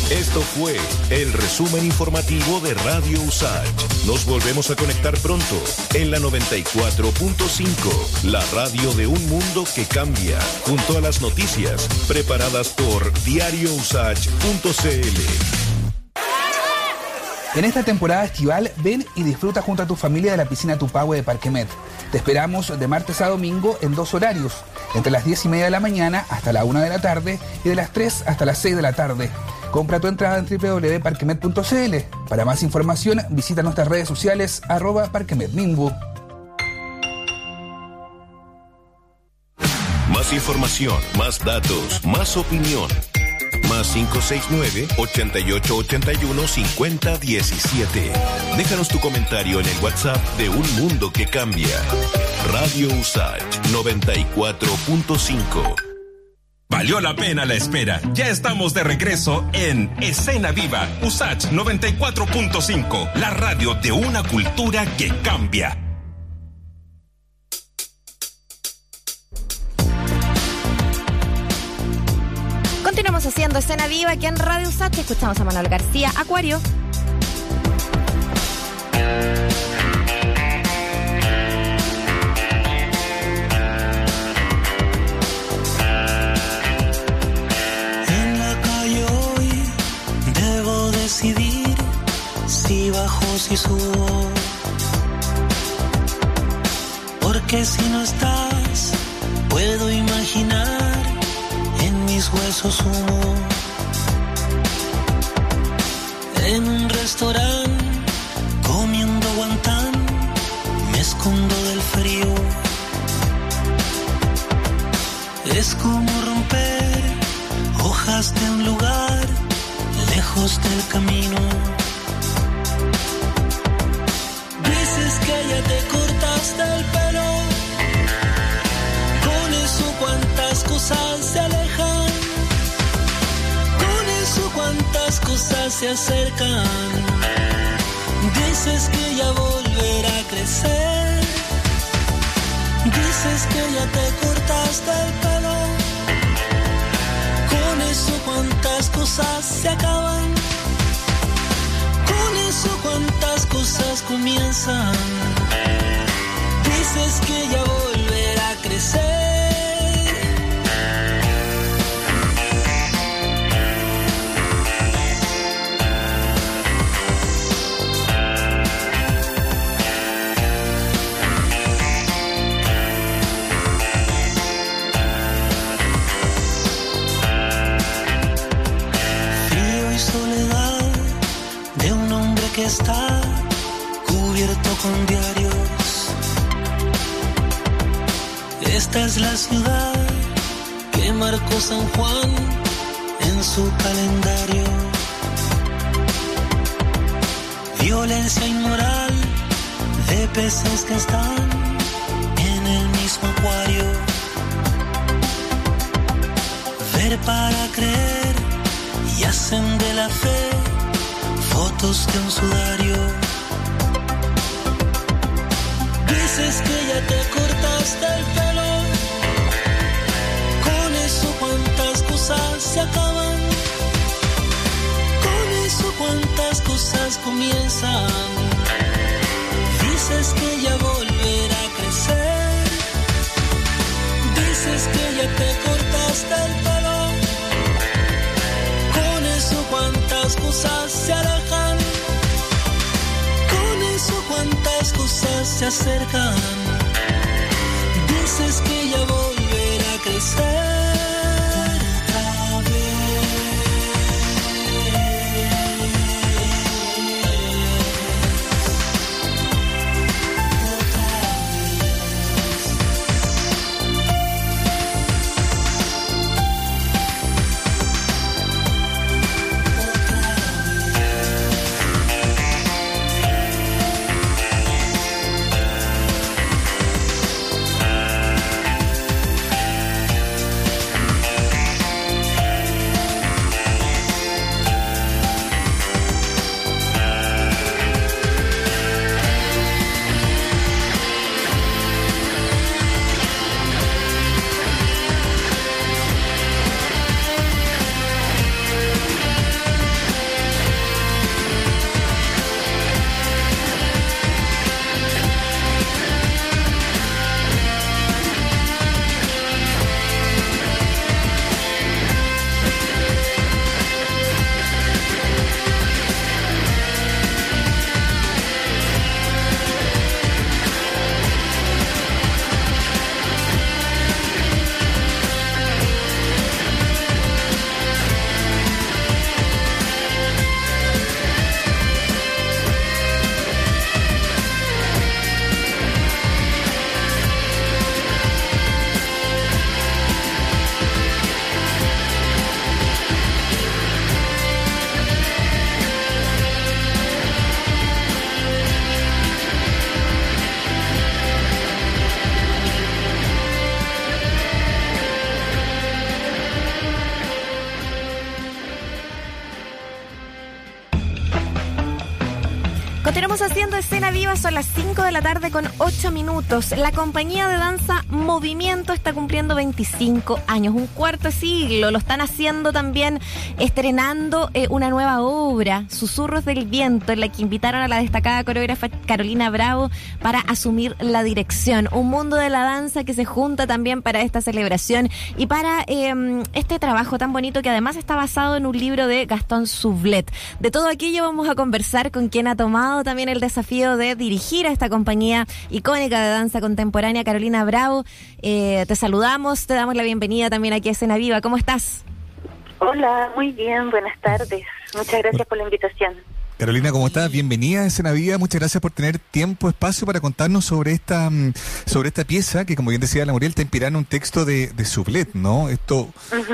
Esto fue el resumen informativo de Radio Usach. Nos volvemos a conectar pronto en la 94.5, la radio de un mundo que cambia, junto a las noticias preparadas por diariousach.cl. En esta temporada estival, ven y disfruta junto a tu familia de la piscina Tupahue de Parquemet. Te esperamos de martes a domingo en dos horarios, entre las 10 y media de la mañana hasta la 1 de la tarde y de las 3 hasta las 6 de la tarde. Compra tu entrada en www.parquemet.cl. Para más información, visita nuestras redes sociales arroba parquemetnimbu. Más información, más datos, más opinión. Más 569-8881-5017. Déjanos tu comentario en el WhatsApp de Un Mundo que Cambia. Radio Usach 94.5. Valió la pena la espera. Ya estamos de regreso en Escena Viva, Usach 94.5, la radio de una cultura que cambia. Haciendo escena viva aquí en Radio Usach. Escuchamos a Manuel García, Acuario. En la calle hoy debo decidir si bajo si subo. Porque si no estás, puedo imaginar mis huesos humo. En un restaurante, comiendo guantán, me escondo del frío. Es como romper hojas de un lugar lejos del camino. Cuántas cosas se acercan. Dices que ya volverá a crecer. Dices que ya te cortaste el pelo. Con eso cuántas cosas se acaban. Con eso cuántas cosas comienzan. Dices que ya volverá está cubierto con diarios. Esta es la ciudad que marcó San Juan en su calendario. Violencia inmoral de peces que están en el mismo acuario. Ver para creer de un sudario. Dices que ya te cortaste el pelo. Con eso cuántas cosas se acaban. Con eso cuántas cosas comienzan. Dices que ya volverá a crecer. Dices que ya te cortaste el pelo. Acercan. Dices que ya volverá a crecer. Continuamos haciendo viva, son las 5 de la tarde con 8 minutos. La compañía de danza Movimiento está cumpliendo 25 años, un cuarto siglo. Lo están haciendo también, estrenando eh, una nueva obra, Susurros del Viento, en la que invitaron a la destacada coreógrafa Carolina Bravo para asumir la dirección. Un mundo de la danza que se junta también para esta celebración y para eh, este trabajo tan bonito que además está basado en un libro de Gastón Sublet. De todo aquello vamos a conversar con quien ha tomado también el desafío de dirigir a esta compañía icónica de danza contemporánea, Carolina Bravo. Eh, te saludamos, te damos la bienvenida también aquí a Escena Viva. ¿Cómo estás? Hola, muy bien, buenas tardes. Muchas gracias por la invitación. Carolina, ¿cómo estás? Bienvenida a Escena Viva. Muchas gracias por tener tiempo, espacio para contarnos sobre esta mm, sobre esta pieza que, como bien decía la Muriel, te inspirando un texto de, de Sublet, ¿no? Esto,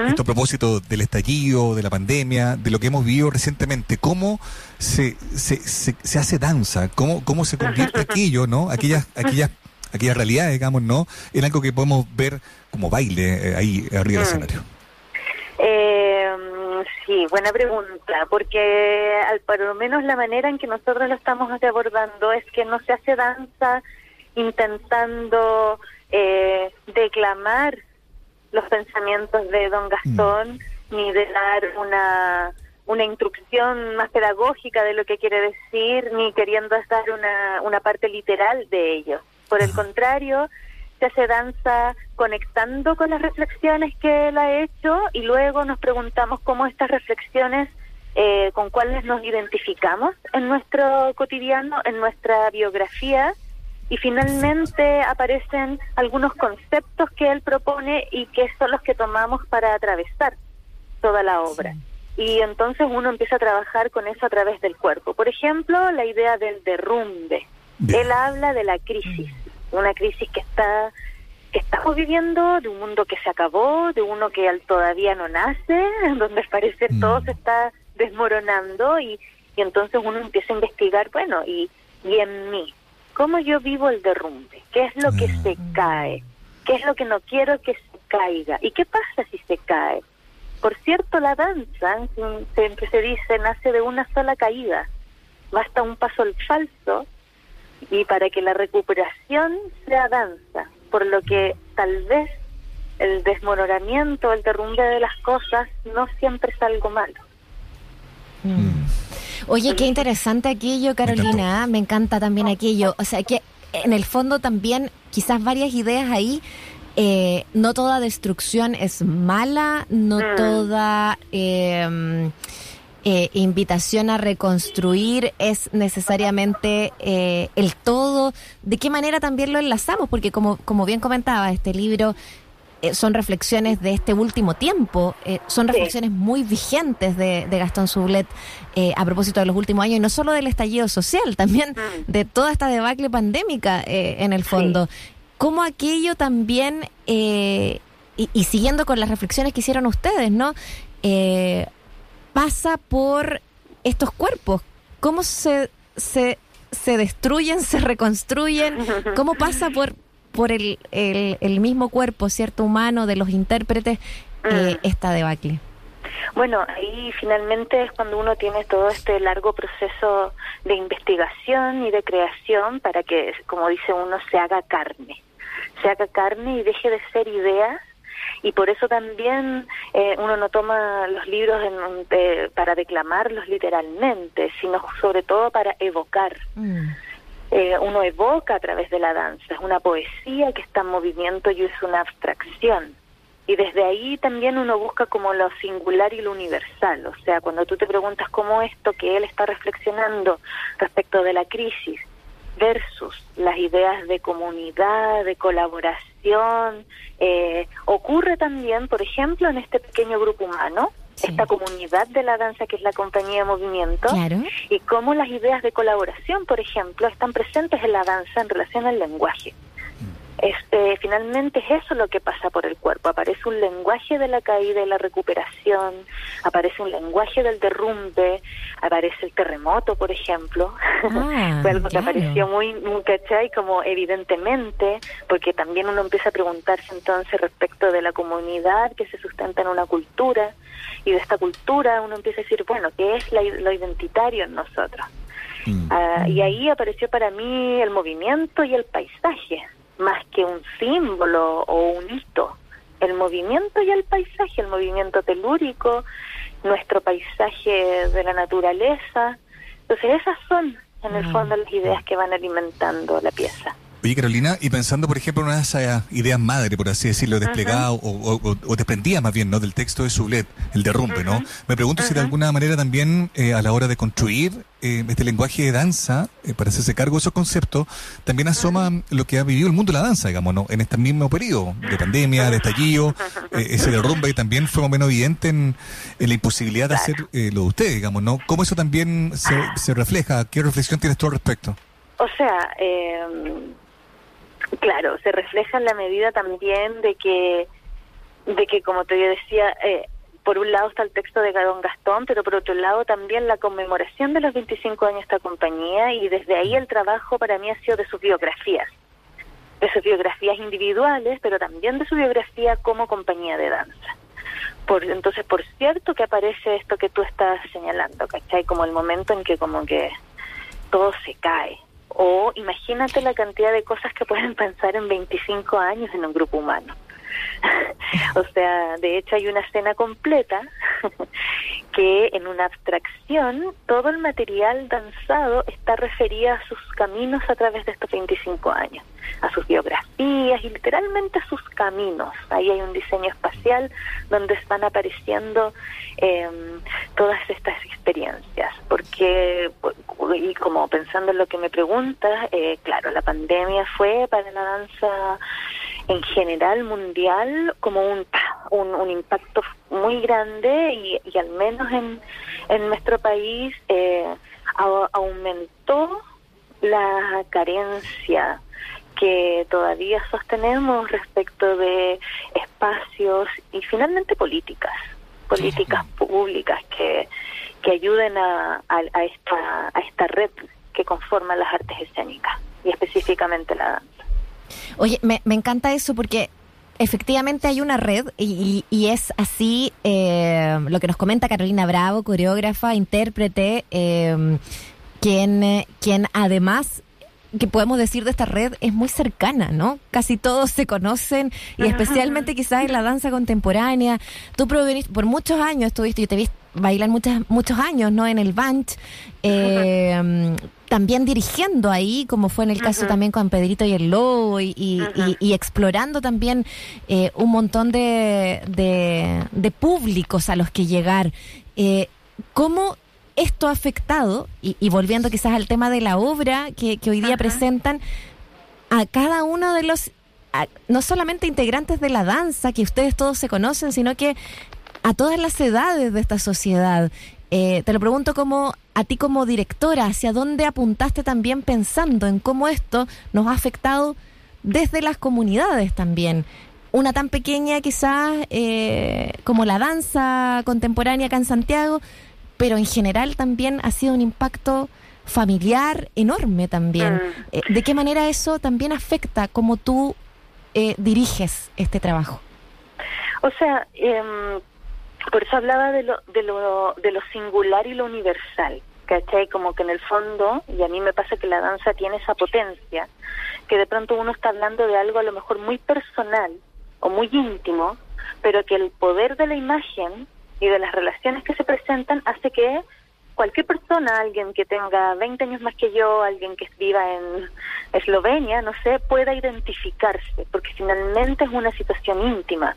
esto a propósito del estallido, de la pandemia, de lo que hemos vivido recientemente. ¿Cómo se, se, se, se hace danza? ¿Cómo, cómo se convierte aquello, ¿no? Aquellas, aquellas, aquellas realidades, digamos, ¿no? En algo que podemos ver como baile eh, ahí arriba del Mm. escenario. Eh, sí, buena pregunta, porque al, por lo menos la manera en que nosotros lo estamos abordando es que no se hace danza intentando eh, declamar los pensamientos de don Gastón, ni de dar una, una instrucción más pedagógica de lo que quiere decir, ni queriendo dar una, una parte literal de ello. Por el contrario, se hace danza conectando con las reflexiones que él ha hecho y luego nos preguntamos cómo estas reflexiones, eh, con cuáles nos identificamos en nuestro cotidiano, en nuestra biografía y finalmente aparecen algunos conceptos que él propone y que son los que tomamos para atravesar toda la obra. Y entonces uno empieza a trabajar con eso a través del cuerpo. Por ejemplo, la idea del derrumbe. Él habla de la crisis, una crisis que está que estamos viviendo, de un mundo que se acabó, de uno que al- todavía no nace, donde al parecer todo se está desmoronando y, y entonces uno empieza a investigar, bueno, y, y en mí, ¿cómo yo vivo el derrumbe? ¿Qué es lo que se cae? ¿Qué es lo que no quiero que se caiga? ¿Y qué pasa si se cae? Por cierto, la danza, mm, siempre se dice, nace de una sola caída. Basta un paso al falso y para que la recuperación sea danza, por lo que tal vez el desmoronamiento, el derrumbe de las cosas no siempre es algo malo. Oye, qué interesante aquello, Carolina. ¿ah? Me encanta también aquello. O sea, que en el fondo también quizás varias ideas ahí. Eh, no toda destrucción es mala, no toda... eh, eh, invitación a reconstruir es necesariamente eh, el todo. ¿De qué manera también lo enlazamos? Porque como, como bien comentaba, este libro eh, son reflexiones de este último tiempo, son reflexiones muy vigentes de, de Gastón Sublet a propósito de los últimos años, y no solo del estallido social, también de toda esta debacle pandémica en el fondo. ¿Cómo aquello también, y, y siguiendo con las reflexiones que hicieron ustedes, ¿no? Eh, pasa por estos cuerpos. ¿Cómo se, se, se destruyen, se reconstruyen? ¿Cómo pasa por, por el, el, el mismo cuerpo, cierto, humano de los intérpretes eh, esta debacle? Bueno, ahí finalmente es cuando uno tiene todo este largo proceso de investigación y de creación para que, como dice uno, se haga carne. Se haga carne y deje de ser ideas. Y por eso también eh, uno no toma los libros en un- eh, para declamarlos literalmente, sino sobre todo para evocar. Eh, uno evoca a través de la danza, es una poesía que está en movimiento y es una abstracción. Y desde ahí también uno busca como lo singular y lo universal. O sea, cuando tú te preguntas cómo esto que él está reflexionando respecto de la crisis versus las ideas de comunidad, de colaboración, eh, ocurre también, por ejemplo, en este pequeño grupo humano, esta comunidad de la danza que es la compañía de movimiento, Claro. y cómo las ideas de colaboración, por ejemplo, están presentes en la danza en relación al lenguaje. Este, finalmente es eso lo que pasa por el cuerpo. Aparece un lenguaje de la caída y la recuperación, aparece un lenguaje del derrumbe, aparece el terremoto, por ejemplo. Ah, Fue algo que apareció muy, muy, ¿cachai? Como evidentemente, porque también uno empieza a preguntarse entonces respecto de la comunidad que se sustenta en una cultura, y de esta cultura uno empieza a decir, bueno, ¿qué es la- lo identitario en nosotros? Ah, y ahí apareció para mí el movimiento y el paisaje, más que un símbolo o un hito. El movimiento y el paisaje, el movimiento telúrico, nuestro paisaje de la naturaleza. Entonces esas son, en el fondo, las ideas que van alimentando la pieza. Oye, Carolina, y pensando, por ejemplo, en una de esas ideas madre, por así decirlo, desplegada o, o, o- o desprendida más bien, ¿no? Del texto de Sublet, el derrumbe, ¿no? Me pregunto si de alguna manera también eh, a la hora de construir eh, este lenguaje de danza, eh, para hacerse cargo de esos conceptos, también asoma lo que ha vivido el mundo de la danza, digamos, ¿no? En este mismo periodo de pandemia, de estallido, eh, ese derrumbe que también fue más o menos evidente en, en la imposibilidad de hacer eh, lo de ustedes, digamos, ¿no? ¿Cómo eso también se, se refleja? ¿Qué reflexión tienes tú al respecto? O sea, eh, claro, se refleja en la medida también de que, de que como te decía, eh, por un lado está el texto de Gadón Gastón, pero por otro lado también la conmemoración de los 25 años de esta compañía y desde ahí el trabajo para mí ha sido de sus biografías, de sus biografías individuales, pero también de su biografía como compañía de danza. Por, entonces, por cierto que aparece esto que tú estás señalando, ¿cachai? Como el momento en que como que todo se cae. O imagínate la cantidad de cosas que pueden pensar en 25 años en un grupo humano. o sea, de hecho hay una escena completa que en una abstracción todo el material danzado está referido a sus caminos a través de estos 25 años, a sus biografías y literalmente a sus caminos. Ahí hay un diseño espacial donde están apareciendo eh, todas estas experiencias, porque y como pensando en lo que me preguntas, eh, claro, la pandemia fue para la danza en general mundial como un, un, un impacto muy grande y, y al menos en, en nuestro país eh, au- aumentó la carencia que todavía sostenemos respecto de espacios y finalmente políticas, políticas públicas que, que ayuden a, a, a esta, a esta red que conforma las artes escénicas y específicamente la danza. Oye, me, me encanta eso porque efectivamente hay una red y, y- y es así eh, lo que nos comenta Carolina Bravo, coreógrafa, intérprete, eh, quien, quien además que podemos decir de esta red es muy cercana, ¿no? Casi todos se conocen y especialmente quizás en la danza contemporánea. Tú proveniste, por muchos años estuviste, yo te vi bailar muchas, muchos años, ¿no? En el Bunch, eh, también dirigiendo ahí, como fue en el caso también con Pedrito y el Lobo, y, y- y- y explorando también eh, un montón de, de, de públicos a los que llegar. Eh, ¿cómo esto ha afectado, y, y volviendo quizás al tema de la obra que, que hoy día presentan, a cada uno de los, a- no solamente integrantes de la danza, que ustedes todos se conocen, sino que a todas las edades de esta sociedad? Eh, te lo pregunto como a ti como directora, ¿hacia dónde apuntaste también pensando en cómo esto nos ha afectado desde las comunidades también? Una tan pequeña quizás eh, como la danza contemporánea acá en Santiago, pero en general también ha sido un impacto familiar enorme también. Eh, ¿De qué manera eso también afecta cómo tú eh, diriges este trabajo? O sea, em, por eso hablaba de lo, de, lo, de lo singular y lo universal, ¿cachai? Como que en el fondo, y a mí me pasa que la danza tiene esa potencia, que de pronto uno está hablando de algo a lo mejor muy personal o muy íntimo, pero que el poder de la imagen y de las relaciones que se presentan hace que cualquier persona, alguien que tenga 20 años más que yo, alguien que viva en Eslovenia, no sé, pueda identificarse, porque finalmente es una situación íntima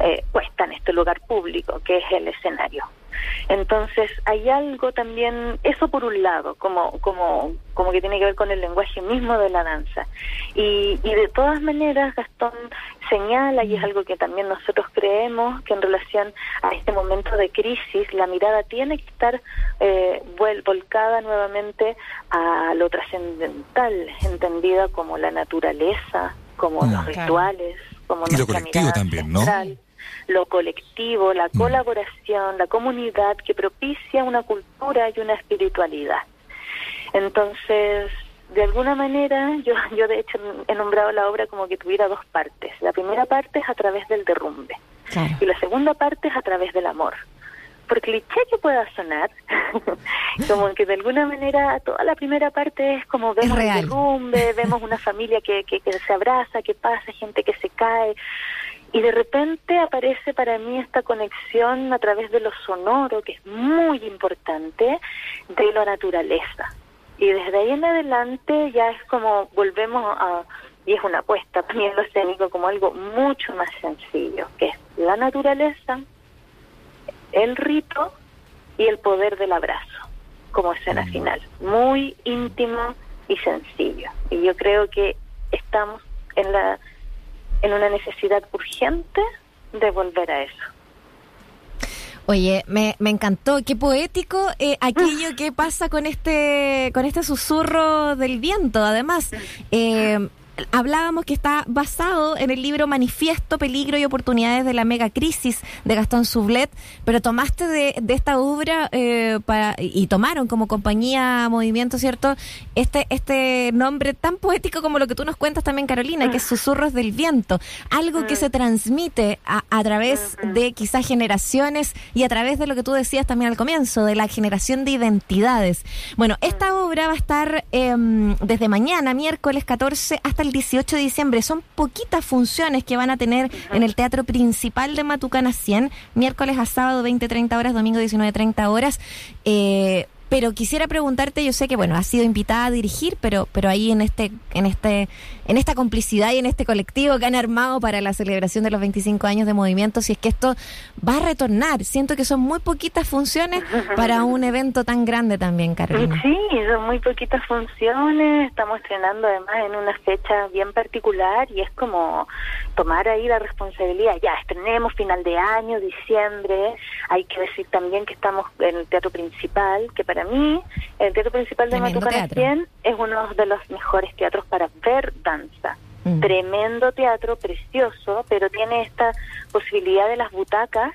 eh, puesta en este lugar público, que es el escenario. Entonces, hay algo también, eso por un lado, como, como, como que tiene que ver con el lenguaje mismo de la danza. Y, y de todas maneras, Gastón señala, y es algo que también nosotros creemos, que en relación a este momento de crisis, la mirada tiene que estar eh, volcada nuevamente a lo trascendental, entendida como la naturaleza, como Mm. los Claro. rituales, como Y lo colectivo mirada también, ¿no? Lo colectivo, la colaboración, la comunidad que propicia una cultura y una espiritualidad. Entonces, de alguna manera, yo, yo de hecho he nombrado la obra como que tuviera dos partes. La primera parte es a través del derrumbe y la segunda parte es a través del amor. Por cliché que pueda sonar, como que de alguna manera toda la primera parte es como vemos el derrumbe, vemos una familia que, que, que se abraza, que pasa, gente que se cae, y de repente aparece para mí esta conexión a través de lo sonoro, que es muy importante, de la naturaleza. Y desde ahí en adelante ya es como volvemos a, y es una apuesta para mí en lo escénico como algo mucho más sencillo, que es la naturaleza, el rito y el poder del abrazo como escena final. Muy íntimo y sencillo. Y yo creo que estamos en la en una necesidad urgente de volver a eso. Oye, me, me encantó, qué poético eh, aquello que pasa con este con este susurro del viento. Además, eh, hablábamos que está basado en el libro Manifiesto, Peligro y Oportunidades de la Megacrisis de Gastón Sublet, pero tomaste de, de esta obra eh, para, y tomaron como compañía Movimiento, ¿cierto? Este, este nombre tan poético como lo que tú nos cuentas también, Carolina, que es Susurros del Viento, algo que se transmite a, a través de quizás generaciones y a través de lo que tú decías también al comienzo, de la generación de identidades. Bueno, esta obra va a estar em, desde mañana, miércoles 14, hasta el 18 de diciembre. Son poquitas funciones que van a tener en el Teatro Principal de Matucana 100, miércoles a sábado 20-30 horas, domingo 19-30 horas. Eh, pero quisiera preguntarte, yo sé que bueno, has sido invitada a dirigir, pero pero ahí en este en este en esta complicidad y en este colectivo que han armado para la celebración de los 25 años de movimiento, si es que esto va a retornar. Siento que son muy poquitas funciones para un evento tan grande también, Carolina. Sí, son muy poquitas funciones, estamos estrenando además en una fecha bien particular y es como tomar ahí la responsabilidad, ya estrenemos final de año, diciembre, hay que decir también que estamos en el teatro principal, que para mí el teatro principal de Matucana teatro. 100 es uno de los mejores teatros para ver danza. Mm. Tremendo teatro, precioso, pero tiene esta posibilidad de las butacas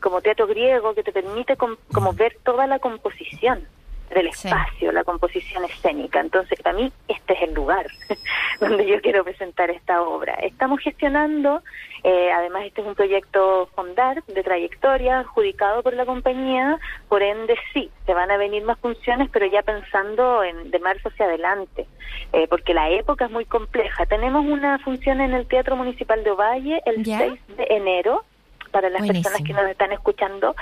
como teatro griego que te permite com- como ver toda la composición del espacio, la composición escénica. Entonces, para mí, este es el lugar donde yo quiero presentar esta obra. Estamos gestionando, eh, además este es un proyecto Fondar de trayectoria, adjudicado por la compañía, por ende sí, se van a venir más funciones, pero ya pensando en de marzo hacia adelante, eh, porque la época es muy compleja. Tenemos una función en el Teatro Municipal de Ovalle el 6 de enero, para las personas que nos están escuchando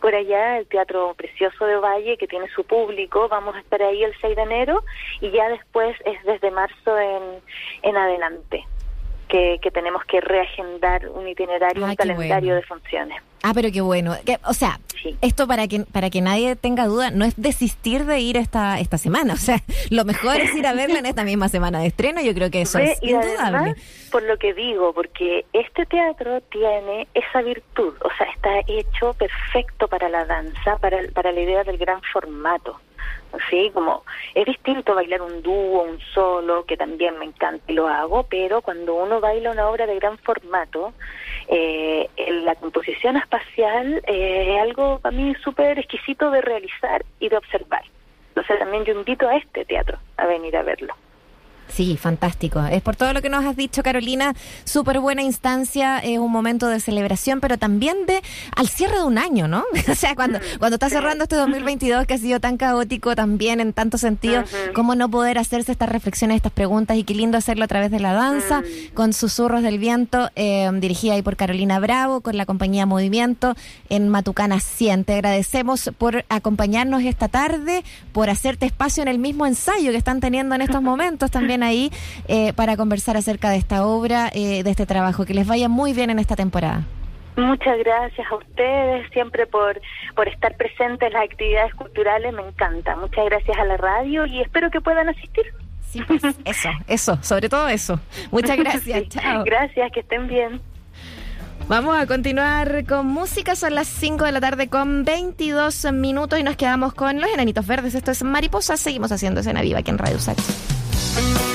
por allá, el Teatro Precioso de Ovalle, que tiene su público, vamos a estar ahí el 6 de enero y ya después es desde marzo en, en adelante. Que, que tenemos que reagendar un itinerario, Ah, un calendario bueno. de funciones. Ah, pero qué bueno. Que- o sea, sí. Esto para que para que nadie tenga duda, no es desistir de ir esta esta semana, o sea, lo mejor es ir a verla en esta misma semana de estreno, yo creo que eso es y indudable. además, por lo que digo, porque este teatro tiene esa virtud, o sea, está hecho perfecto para la danza, para, para la idea del gran formato. Sí, como es distinto bailar un dúo, un solo, que también me encanta y lo hago, pero cuando uno baila una obra de gran formato, eh, la composición espacial eh, es algo para mí súper exquisito de realizar y de observar. Entonces también yo invito a este teatro a venir a verlo. Sí, fantástico. Es por todo lo que nos has dicho, Carolina. Súper buena instancia, es un momento de celebración, pero también de al cierre de un año, ¿no? o sea, cuando, cuando está cerrando este 2022 que ha sido tan caótico también en tantos sentidos, cómo no poder hacerse estas reflexiones, estas preguntas y qué lindo hacerlo a través de la danza, con Susurros del Viento, eh, dirigida ahí por Carolina Bravo, con la compañía Movimiento en Matucana 100. Te agradecemos por acompañarnos esta tarde, por hacerte espacio en el mismo ensayo que están teniendo en estos momentos también ahí eh, para conversar acerca de esta obra, eh, de este trabajo. Que les vaya muy bien en esta temporada. Muchas gracias a ustedes siempre por, por estar presentes en las actividades culturales, me encanta. Muchas gracias a la radio y espero que puedan asistir. Sí, pues, eso, eso, sobre todo eso. Muchas gracias, Sí, chao. Gracias, que estén bien. Vamos a continuar con música, son las 5 de la tarde con 22 minutos y nos quedamos con los enanitos verdes. Esto es Mariposa, seguimos haciendo escena viva aquí en Radio Sax. Yo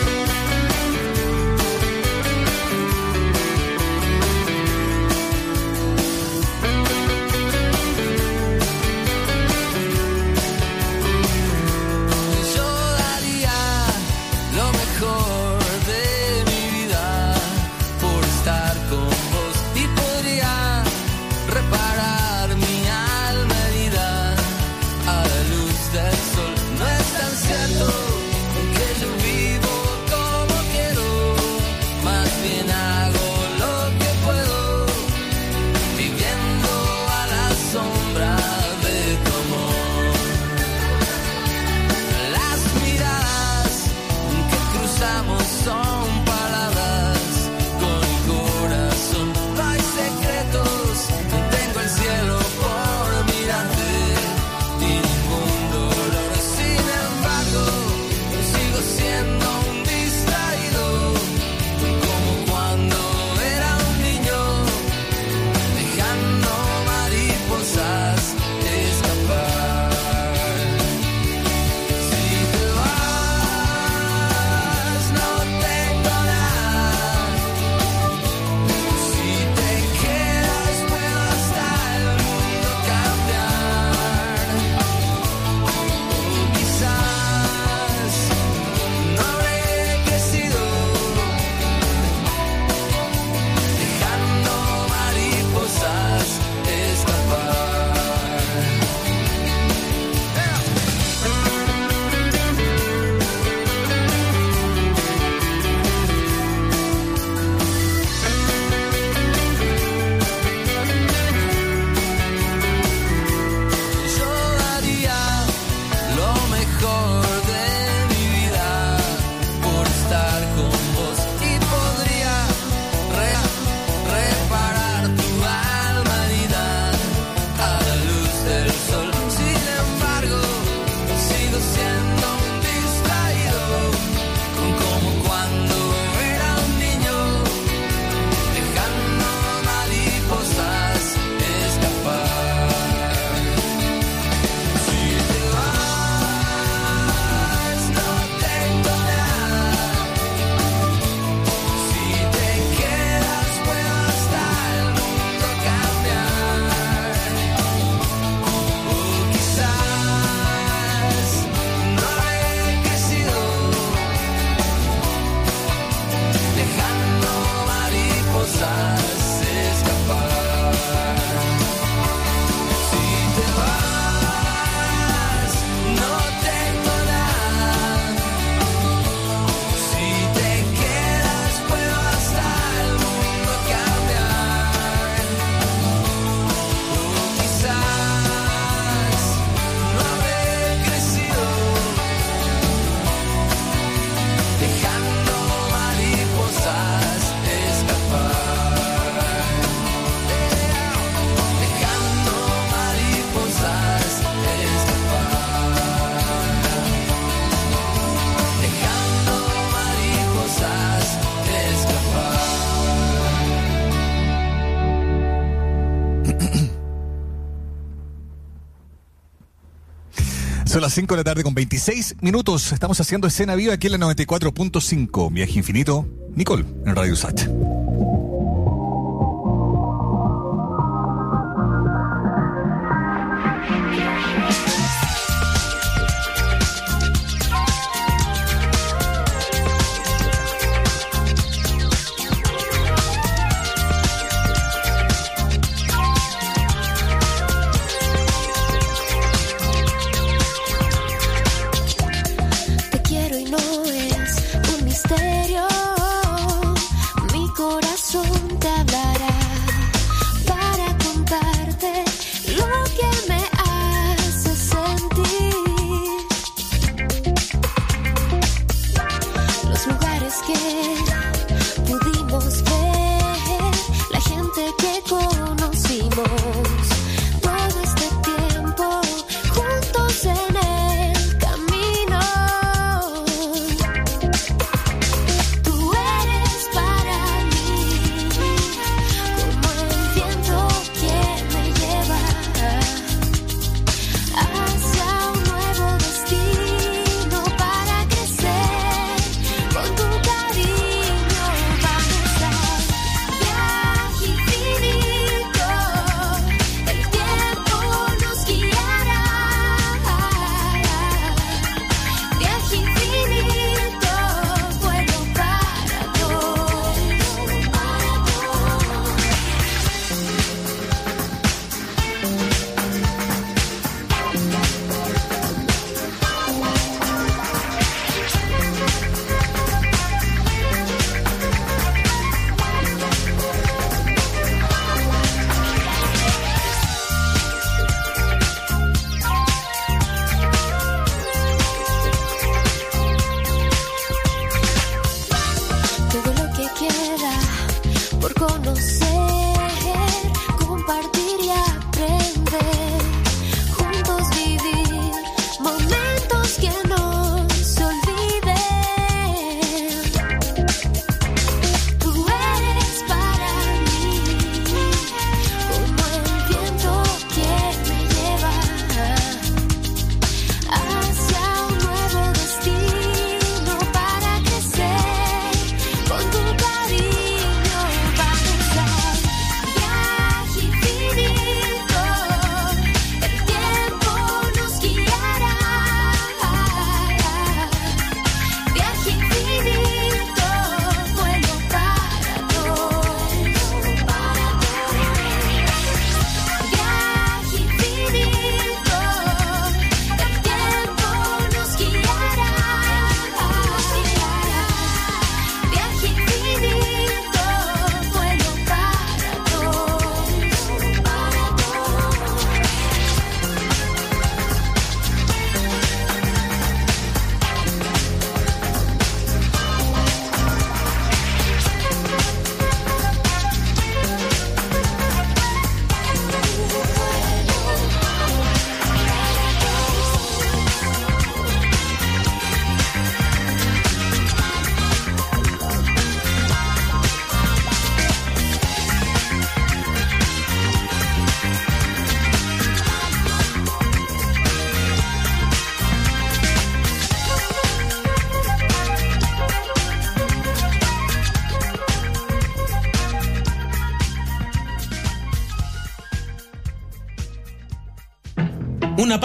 Son las 5 de la tarde con 26 minutos. Estamos haciendo escena viva aquí en la 94.5. Viaje infinito. Nicole, en Radio Sat.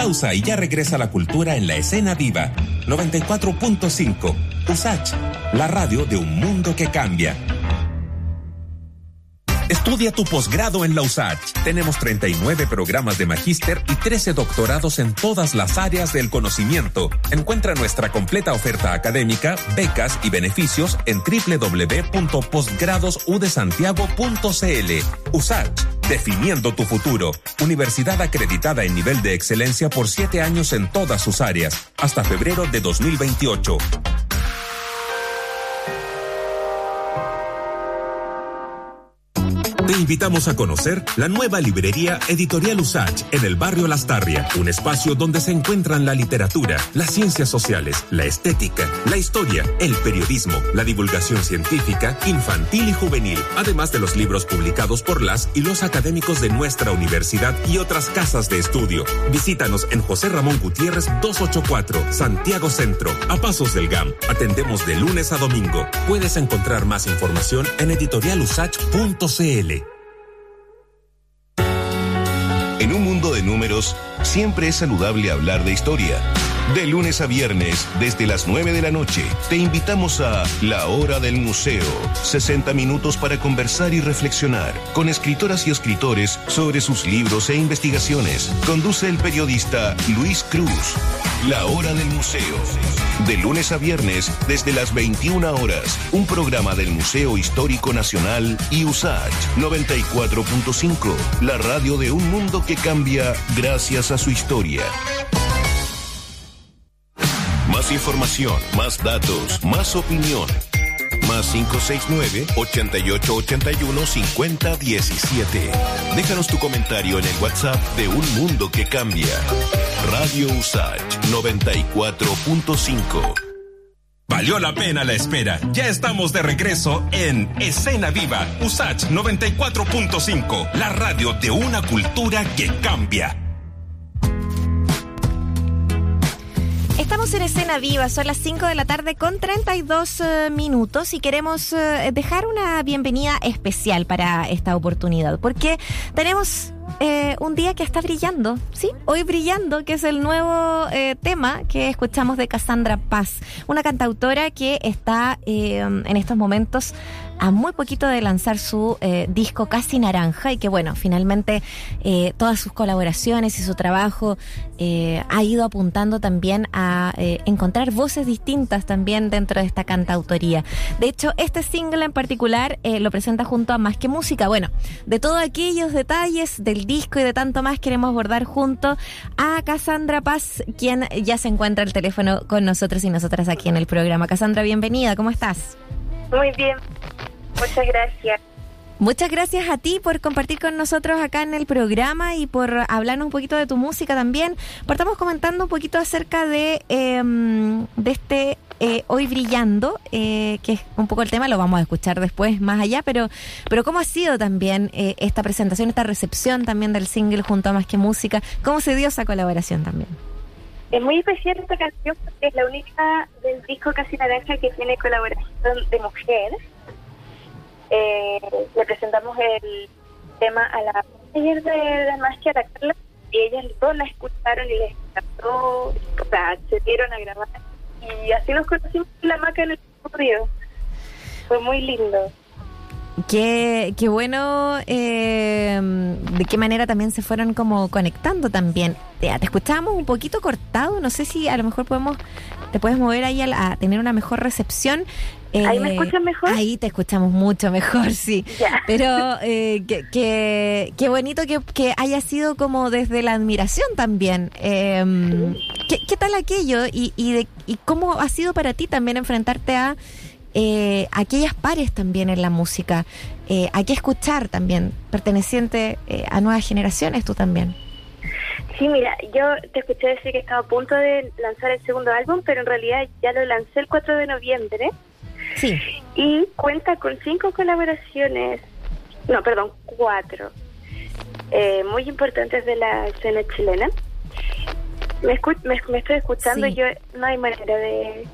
Pausa y ya regresa la cultura en la escena viva. 94.5. USACH, la radio de un mundo que cambia. Estudia tu posgrado en la USACH. Tenemos 39 programas de magíster y 13 doctorados en todas las áreas del conocimiento. Encuentra nuestra completa oferta académica, becas y beneficios en www.posgradosudesantiago.cl. USACH, definiendo tu futuro. Universidad acreditada en nivel de excelencia por 7 años en todas sus áreas, hasta febrero de 2028. Te invitamos a conocer la nueva librería Editorial Usach en el barrio Lastarria, un espacio donde se encuentran la literatura, las ciencias sociales, la estética, la historia, el periodismo, la divulgación científica, infantil y juvenil, además de los libros publicados por las y los académicos de nuestra universidad y otras casas de estudio. Visítanos en José Ramón Gutiérrez 284, Santiago Centro, a pasos del GAM. Atendemos de lunes a domingo. Puedes encontrar más información en editorialusach.cl. siempre es saludable hablar de historia. De lunes a viernes, desde las 9 de la noche, te invitamos a La Hora del Museo. 60 minutos para conversar y reflexionar con escritoras y escritores sobre sus libros e investigaciones. Conduce el periodista Luis Cruz. La Hora del Museo. De lunes a viernes, desde las 21 horas, un programa del Museo Histórico Nacional y USACH 94.5, la radio de un mundo que cambia gracias a su historia. Más información, más datos, más opinión. Más 569-8881-5017. Déjanos tu comentario en el WhatsApp de Un Mundo que Cambia. Radio Usach 94.5. Valió la pena la espera. Ya estamos de regreso en Escena Viva, Usach 94.5, la radio de una cultura que cambia. Estamos en escena viva, son las 5 de la tarde con 32 eh, minutos y queremos eh, dejar una bienvenida especial para esta oportunidad, porque tenemos eh, un día que está brillando, ¿sí? Hoy brillando, que es el nuevo eh, tema que escuchamos de Cassandra Paz, una cantautora que está en estos momentos a muy poquito de lanzar su eh, disco Casi Naranja y que bueno, finalmente eh, todas sus colaboraciones y su trabajo eh, ha ido apuntando también a encontrar voces distintas también dentro de esta cantautoría. De hecho, este single en particular lo presenta junto a Más que Música. Bueno, de todos aquellos detalles del disco y de tanto más queremos abordar junto a Cassandra Paz, quien ya se encuentra al teléfono con nosotros y nosotras aquí en el programa. Cassandra, bienvenida, ¿cómo estás? Muy bien, muchas gracias. Muchas gracias a ti por compartir con nosotros acá en el programa y por hablarnos un poquito de tu música también. Partamos comentando un poquito acerca de, eh, de este eh, Hoy Brillando, eh, que es un poco el tema, lo vamos a escuchar después más allá, pero, pero ¿cómo ha sido también eh, esta presentación, esta recepción también del single junto a Más que Música? ¿Cómo se dio esa colaboración también? Es muy especial esta canción porque es la única del disco Casi Naranja que tiene colaboración de mujer. Eh, le presentamos el tema a la ayer de la magia a la Carla y ellas dos la escucharon y les encantó, o sea, se dieron a grabar y así nos conocimos la maca en el. Fue muy lindo. Qué, qué bueno eh, de qué manera también se fueron como conectando también. Te, te escuchábamos un poquito cortado, no sé si a lo mejor podemos, te puedes mover ahí a, la- a tener una mejor recepción. ¿Ahí me Eh, escuchan mejor? Ahí te escuchamos mucho mejor, sí. Pero eh, que, que- qué bonito que, que haya sido como desde la admiración también. Eh, ¿qué, qué tal aquello y, y, de- y cómo ha sido para ti también enfrentarte a eh, aquellas pares también en la música? Eh, hay que escuchar también, perteneciente eh, a nuevas generaciones tú también. Sí, mira, yo te escuché decir que estaba a punto de lanzar el segundo álbum, pero en realidad ya lo lancé el 4 de noviembre. Sí. Y cuenta con cinco colaboraciones, no, perdón, cuatro, eh, muy importantes de la escena chilena. Me, escu- me, me estoy escuchando Sí. y yo no hay manera de...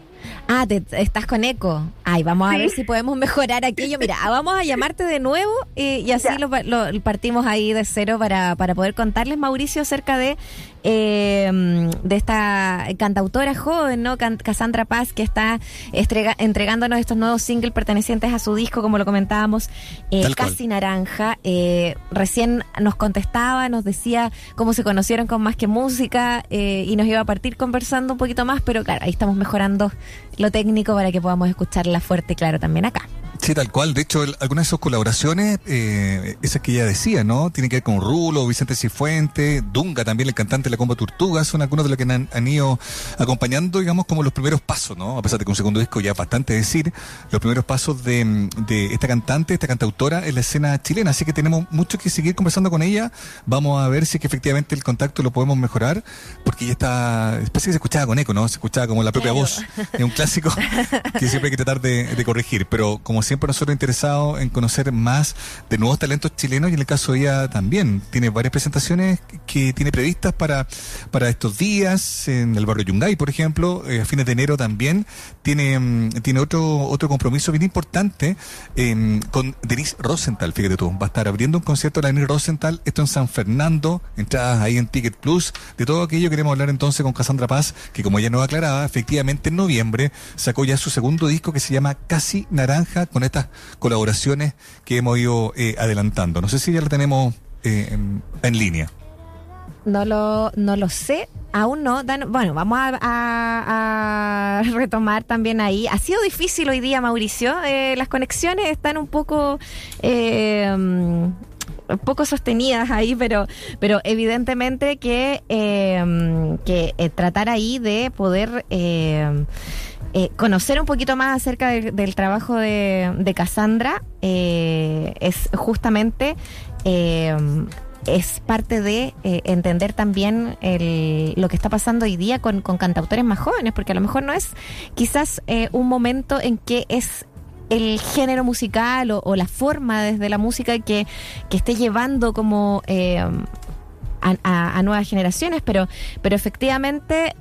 Ah, te, estás con eco. Ay, vamos a Sí. ver si podemos mejorar aquello. Mira, vamos a llamarte de nuevo eh, y así lo, pa- lo partimos ahí de cero para, para poder contarles, Mauricio, acerca de, eh, de esta cantautora joven, ¿no? Cassandra Paz, que está estrega- entregándonos estos nuevos singles pertenecientes a su disco, como lo comentábamos, eh. Casi Naranja. Eh, recién nos contestaba, nos decía cómo se conocieron con Más que Música eh, y nos iba a partir conversando un poquito más, pero claro, ahí estamos mejorando lo técnico para que podamos escucharla fuerte y claro también acá. Sí, tal cual. De hecho, el- algunas de sus colaboraciones, eh, esas que ella decía, ¿no? Tienen que ver con Rulo, Vicente Cifuente, Dunga también, el cantante de la Comba Tortuga, son algunos de los que han, han ido acompañando, digamos, como los primeros pasos, ¿no? A pesar de que un segundo disco ya es bastante decir, los primeros pasos de, de esta cantante, esta cantautora en la escena chilena. Así que tenemos mucho que seguir conversando con ella. Vamos a ver si es que efectivamente el contacto lo podemos mejorar, porque ella está, parece que se escuchaba con eco, ¿no? Se escuchaba como la propia Claro. voz. Es un clásico que siempre hay que tratar de, de corregir. Pero como siempre nosotros interesados en conocer más de nuevos talentos chilenos y en el caso de ella también. Tiene varias presentaciones que tiene previstas para, para estos días en el barrio Yungay, por ejemplo, eh, a fines de enero también. Tiene, mm, tiene otro, otro compromiso bien importante eh, con Denise Rosenthal, fíjate tú. Va a estar abriendo un concierto de la Denise Rosenthal, esto en San Fernando, entradas ahí en Ticket Plus. De todo aquello queremos hablar entonces con Cassandra Paz, que como ella nos aclaraba, efectivamente en noviembre sacó ya su segundo disco que se llama Casi Naranja, con estas colaboraciones que hemos ido eh, adelantando. No sé si ya la tenemos eh, en, línea. No lo, no lo sé, aún no. Bueno, vamos a, retomar también ahí. Ha sido difícil hoy día, Mauricio. Eh, las conexiones están un poco... mm, poco sostenidas ahí, pero, pero evidentemente que, eh, que tratar ahí de poder eh, eh, conocer un poquito más acerca de- del trabajo de, Cassandra eh, es justamente eh, es parte de entender también el- lo que está pasando hoy día con, con cantautores más jóvenes, porque a lo mejor no es quizás un momento en que es el género musical o, la forma desde la música que, que esté llevando como a, a- nuevas generaciones, pero, pero efectivamente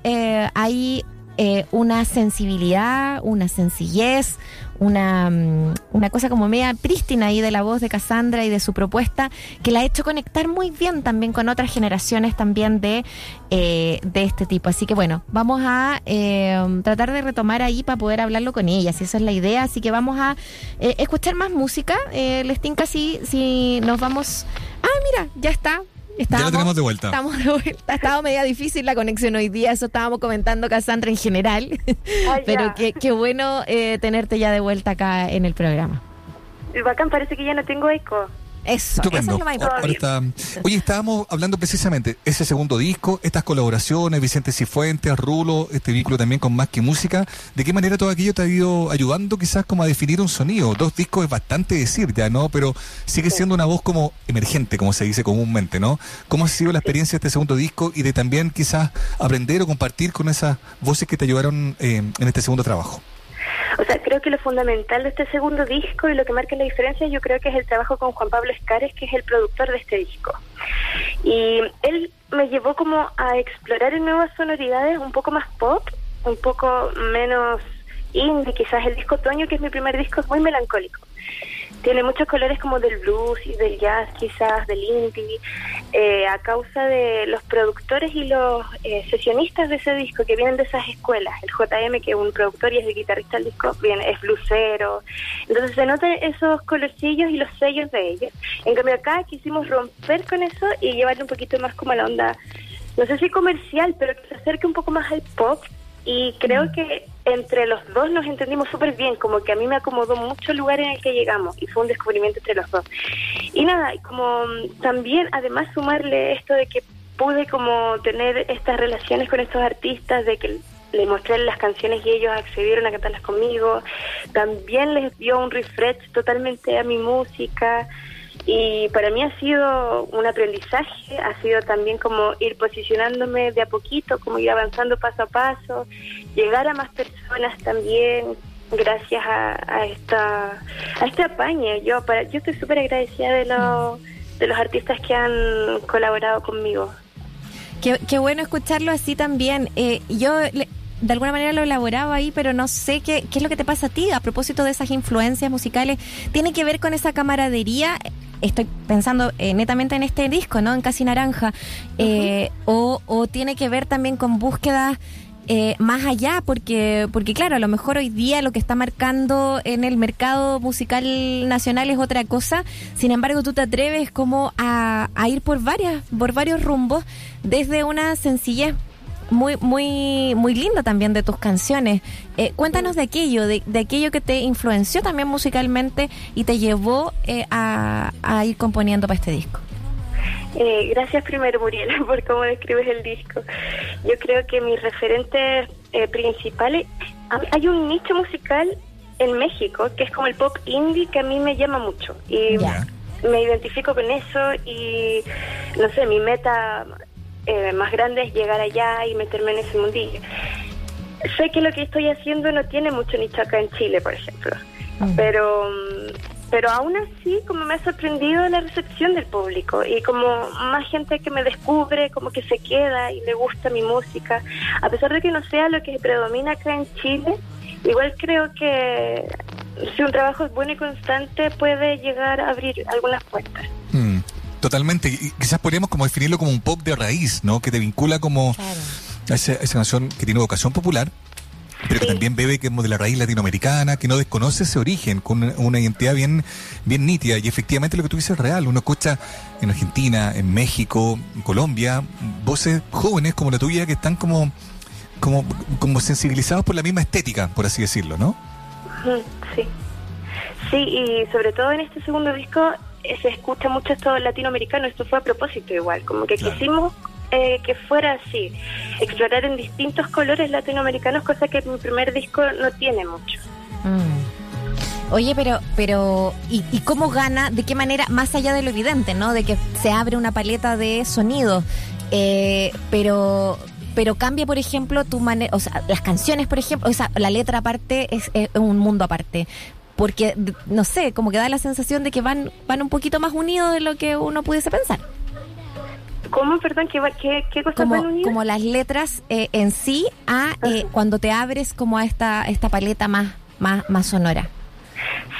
hay eh, una sensibilidad, una sencillez, una, mm, una cosa como media prístina ahí de la voz de Cassandra y de su propuesta que la ha hecho conectar muy bien también con otras generaciones también de, eh, de este tipo. Así que bueno, vamos a eh, tratar de retomar ahí para poder hablarlo con ella, si esa es la idea. Así que vamos a escuchar más música. Les tinca si nos vamos... Ah, mira, ya está. Estábamos- tenemos de vuelta. Estamos de vuelta. Ha estado media difícil la conexión hoy día, eso estábamos comentando Cassandra en general. Pero qué, qué bueno eh, tenerte ya de vuelta acá en el programa. Bacán parece que ya no tengo eco. Eso, Estupendo. eso es lo más importante. Ahora está- Oye, estábamos hablando precisamente ese segundo disco, estas colaboraciones, Vicente Cifuentes, Rulo, este vínculo también con Más que Música. ¿De qué manera todo aquello te ha ido ayudando quizás como a definir un sonido? Dos discos es bastante decir ya, ¿no? Pero sigue siendo una voz como emergente, como se dice comúnmente, ¿no? ¿Cómo ha sido la experiencia de este segundo disco y de también quizás aprender o compartir con esas voces que te ayudaron eh, en este segundo trabajo? O sea, creo que lo fundamental de este segundo disco y lo que marca la diferencia yo creo que es el trabajo con Juan Pablo Escares, que es el productor de este disco. Y él me llevó como a explorar en nuevas sonoridades un poco más pop, un poco menos indie, quizás el disco Otoño, que es mi primer disco, es muy melancólico. Tiene muchos colores como del blues y del jazz, quizás del indie, eh, a causa de los productores y los eh, sesionistas de ese disco que vienen de esas escuelas. El JM, que es un productor y es el guitarrista del disco, viene, es bluesero. Entonces se notan esos colorcillos y los sellos de ellos. En cambio acá quisimos romper con eso y llevarle un poquito más como la onda, no sé si comercial, pero que se acerque un poco más al pop. Y creo que entre los dos nos entendimos súper bien, como que a mí me acomodó mucho el lugar en el que llegamos y fue un descubrimiento entre los dos. Y nada, y como mm, también además sumarle esto de que pude como tener estas relaciones con estos artistas, de que le mostré las canciones y ellos accedieron a cantarlas conmigo, también les dio un refresh totalmente a mi música. Y para mí ha sido un aprendizaje, ha sido también como ir posicionándome de a poquito, como ir avanzando paso a paso, llegar a más personas también gracias a, a esta a este apañe. Yo para yo estoy súper agradecida de los de los artistas que han colaborado conmigo. Qué, qué bueno escucharlo así también. Eh, yo le- de alguna manera lo elaboraba ahí, pero no sé qué, qué es lo que te pasa a ti a propósito de esas influencias musicales. ¿Tiene que ver con esa camaradería? Estoy pensando eh, netamente en este disco, ¿no? En Casi Naranja. Eh, o, o tiene que ver también con búsquedas eh, más allá, porque, porque claro, a lo mejor hoy día lo que está marcando en el mercado musical nacional es otra cosa, sin embargo tú te atreves como a, a ir por varias, por varios rumbos desde una sencillez muy, muy, muy lindo también de tus canciones. Eh, cuéntanos de aquello, de, de aquello que te influenció también musicalmente y te llevó eh, a, a ir componiendo para este disco. Eh, gracias primero, Muriel, por cómo describes el disco. Yo creo que mis referentes eh, principales... Hay un nicho musical en México que es como el pop indie que a mí me llama mucho. Y me identifico con eso y, no sé, mi meta eh, más grande es llegar allá y meterme en ese mundillo. Sé que lo que estoy haciendo no tiene mucho nicho acá en Chile, por ejemplo. Pero, mm, pero aún así, como me ha sorprendido la recepción del público y como más gente que me descubre, como que se queda y le gusta mi música, a pesar de que no sea lo que predomina acá en Chile, igual creo que si un trabajo es bueno y constante puede llegar a abrir algunas puertas. Mm, totalmente. Y quizás podríamos como definirlo como un pop de raíz, ¿no? Que te vincula como a esa, esa canción que tiene vocación popular, pero que también bebe como de la raíz latinoamericana, que no desconoce ese origen, con una, una identidad bien, bien nítida. Y efectivamente lo que tú dices es real. Uno escucha en Argentina, en México, en Colombia, voces jóvenes como la tuya que están como, como, como sensibilizados por la misma estética, por así decirlo, ¿no? Ujú, Sí. Sí, y sobre todo en este segundo disco se escucha mucho esto latinoamericano, esto fue a propósito igual, como que quisimos eh, que fuera así, explorar en distintos colores latinoamericanos, cosa que mi primer disco no tiene mucho. Mm. Oye, pero, pero, ¿y, y cómo gana? ¿De qué manera? Más allá de lo evidente, ¿no? De que se abre una paleta de sonidos, eh, pero, pero cambia, por ejemplo, tu manera, o sea, las canciones, por ejemplo, o sea, la letra aparte es, es un mundo aparte. Porque, no sé, como que da la sensación de que van, van un poquito más unidos de lo que uno pudiese pensar. ¿Cómo, perdón, qué, qué, qué cosas Como, van unidas? como las letras eh, en sí a eh, cuando te abres como a esta, esta paleta más, más, más sonora.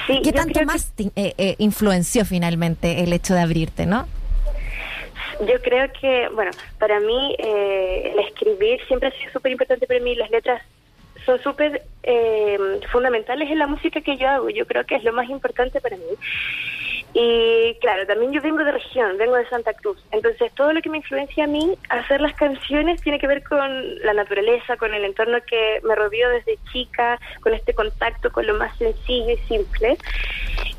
Sí, ¿Qué tanto más te- eh, eh, influenció finalmente el hecho de abrirte, no? Yo creo que, bueno, para mí eh, el escribir siempre ha sido súper importante para mí. Las letras son súper eh, fundamentales en la música que yo hago. Yo creo que es lo más importante para mí. Y claro, también yo vengo de región, vengo de Santa Cruz. Entonces todo lo que me influencia a mí hacer las canciones tiene que ver con la naturaleza, con el entorno que me rodeó desde chica, con este contacto con lo más sencillo y simple.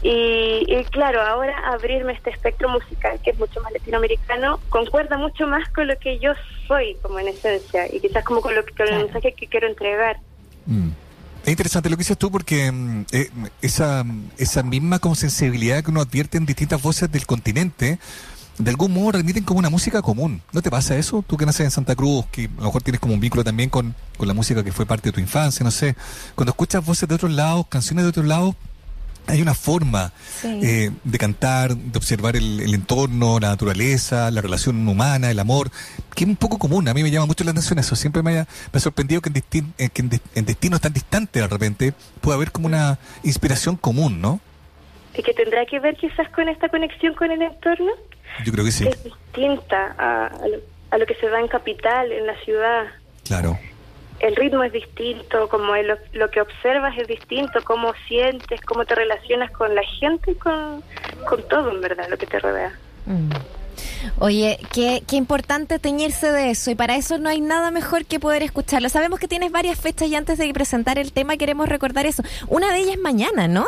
Y, y claro, ahora abrirme este espectro musical que es mucho más latinoamericano concuerda mucho más con lo que yo soy como en esencia y quizás como con, lo que, con el mensaje que quiero entregar. Es interesante lo que dices tú porque mm, eh, esa, esa misma como sensibilidad que uno advierte en distintas voces del continente, de algún modo remiten como una música común. ¿No te pasa eso? Tú que naces en Santa Cruz, que a lo mejor tienes como un vínculo también con, con la música que fue parte de tu infancia, no sé. Cuando escuchas voces de otros lados, canciones de otros lados, hay una forma Sí. eh, de cantar, de observar el, el entorno, la naturaleza, la relación humana, el amor, que es un poco común. A mí me llama mucho la atención eso. Siempre me ha, me ha sorprendido que, en, distin- eh, que en, des- en destinos tan distantes de repente pueda haber como una inspiración común, ¿no? Y que tendrá que ver quizás con esta conexión con el entorno, Yo creo que sí, que es distinta a, a lo, a lo que se da en capital, en la ciudad. claro. El ritmo es distinto, como el- lo que observas es distinto, cómo sientes, cómo te relacionas con la gente y con, con todo, en verdad, lo que te rodea. Mm. Oye, qué, qué importante teñirse de eso y para eso no hay nada mejor que poder escucharlo. Sabemos que tienes varias fechas y antes de presentar el tema queremos recordar eso. Una de ellas es mañana, ¿no?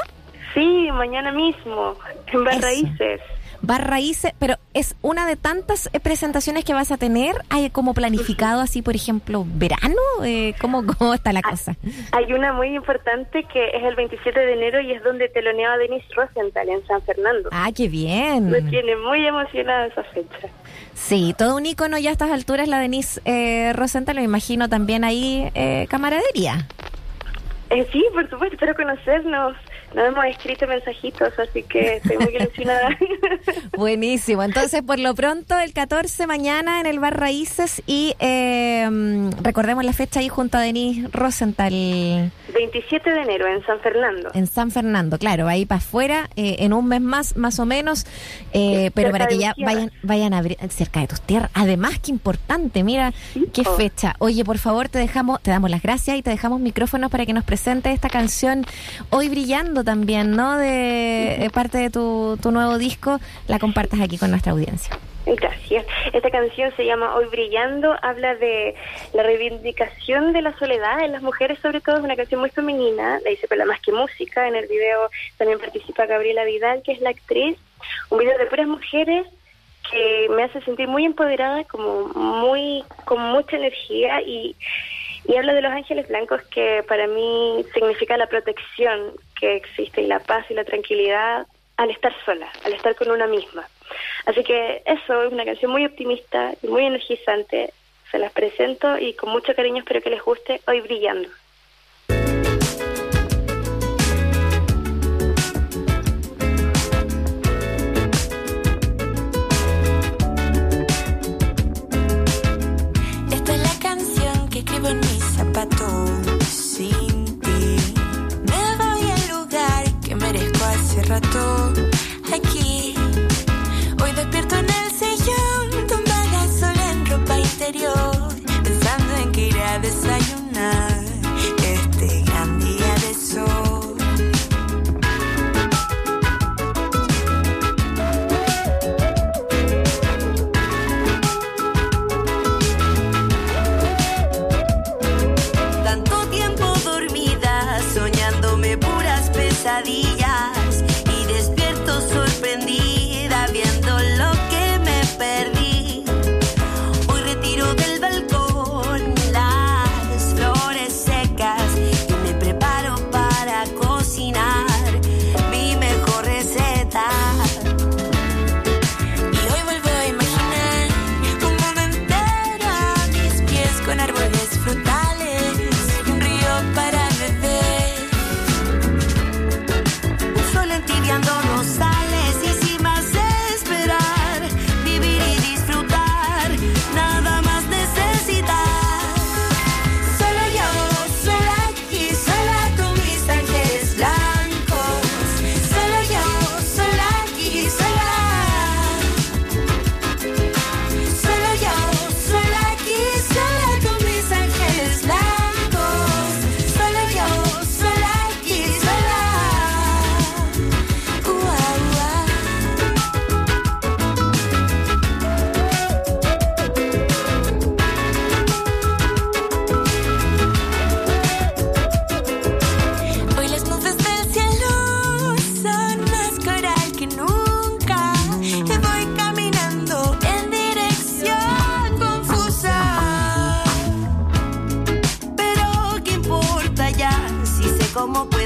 Sí, mañana mismo, en Barraíces. Barraíces, pero es una de tantas eh, presentaciones que vas a tener. ¿Hay como planificado así, por ejemplo, verano? Eh, ¿cómo, ¿Cómo está la cosa? Hay una muy importante que es el 27 de enero y es donde teloneaba Denise Rosenthal en San Fernando. Ah, qué bien. Me tiene muy emocionada esa fecha. Sí, todo un ícono ya a estas alturas, la Denise eh, Rosenthal, me imagino también ahí eh, camaradería. Eh, sí, por supuesto, espero conocernos. Nos hemos escrito mensajitos, así que estoy muy ilusionada. Buenísimo. Entonces, por lo pronto, el 14 mañana en el Bar Raíces y eh, recordemos la fecha ahí junto a Denise Rosenthal 27 de enero en San Fernando. en San Fernando, claro, ahí para afuera, eh, en un mes más, más o menos, eh, pero para que ya vayan, vayan a abrir cerca de tus tierras. Además, qué importante, mira qué fecha. Oye, por favor, te dejamos, te damos las gracias y te dejamos micrófonos para que nos presente esta canción hoy brillando también, ¿no? De, de parte de tu, tu nuevo disco, la compartas aquí con nuestra audiencia. Gracias. Esta canción se llama Hoy Brillando, habla de la reivindicación de la soledad en las mujeres, sobre todo es una canción muy femenina, la hice para más que música, en el video también participa Gabriela Vidal, que es la actriz, un video de puras mujeres que me hace sentir muy empoderada, como muy con mucha energía y, y habla de los ángeles blancos que para mí significa la protección que existe y la paz y la tranquilidad al estar sola, al estar con una misma. Así que eso es una canción muy optimista y muy energizante. Se las presento y con mucho cariño espero que les guste Hoy Brillando. Esta es la canción que escribo en mis zapatos sin ti. Me voy al lugar que merezco hace rato.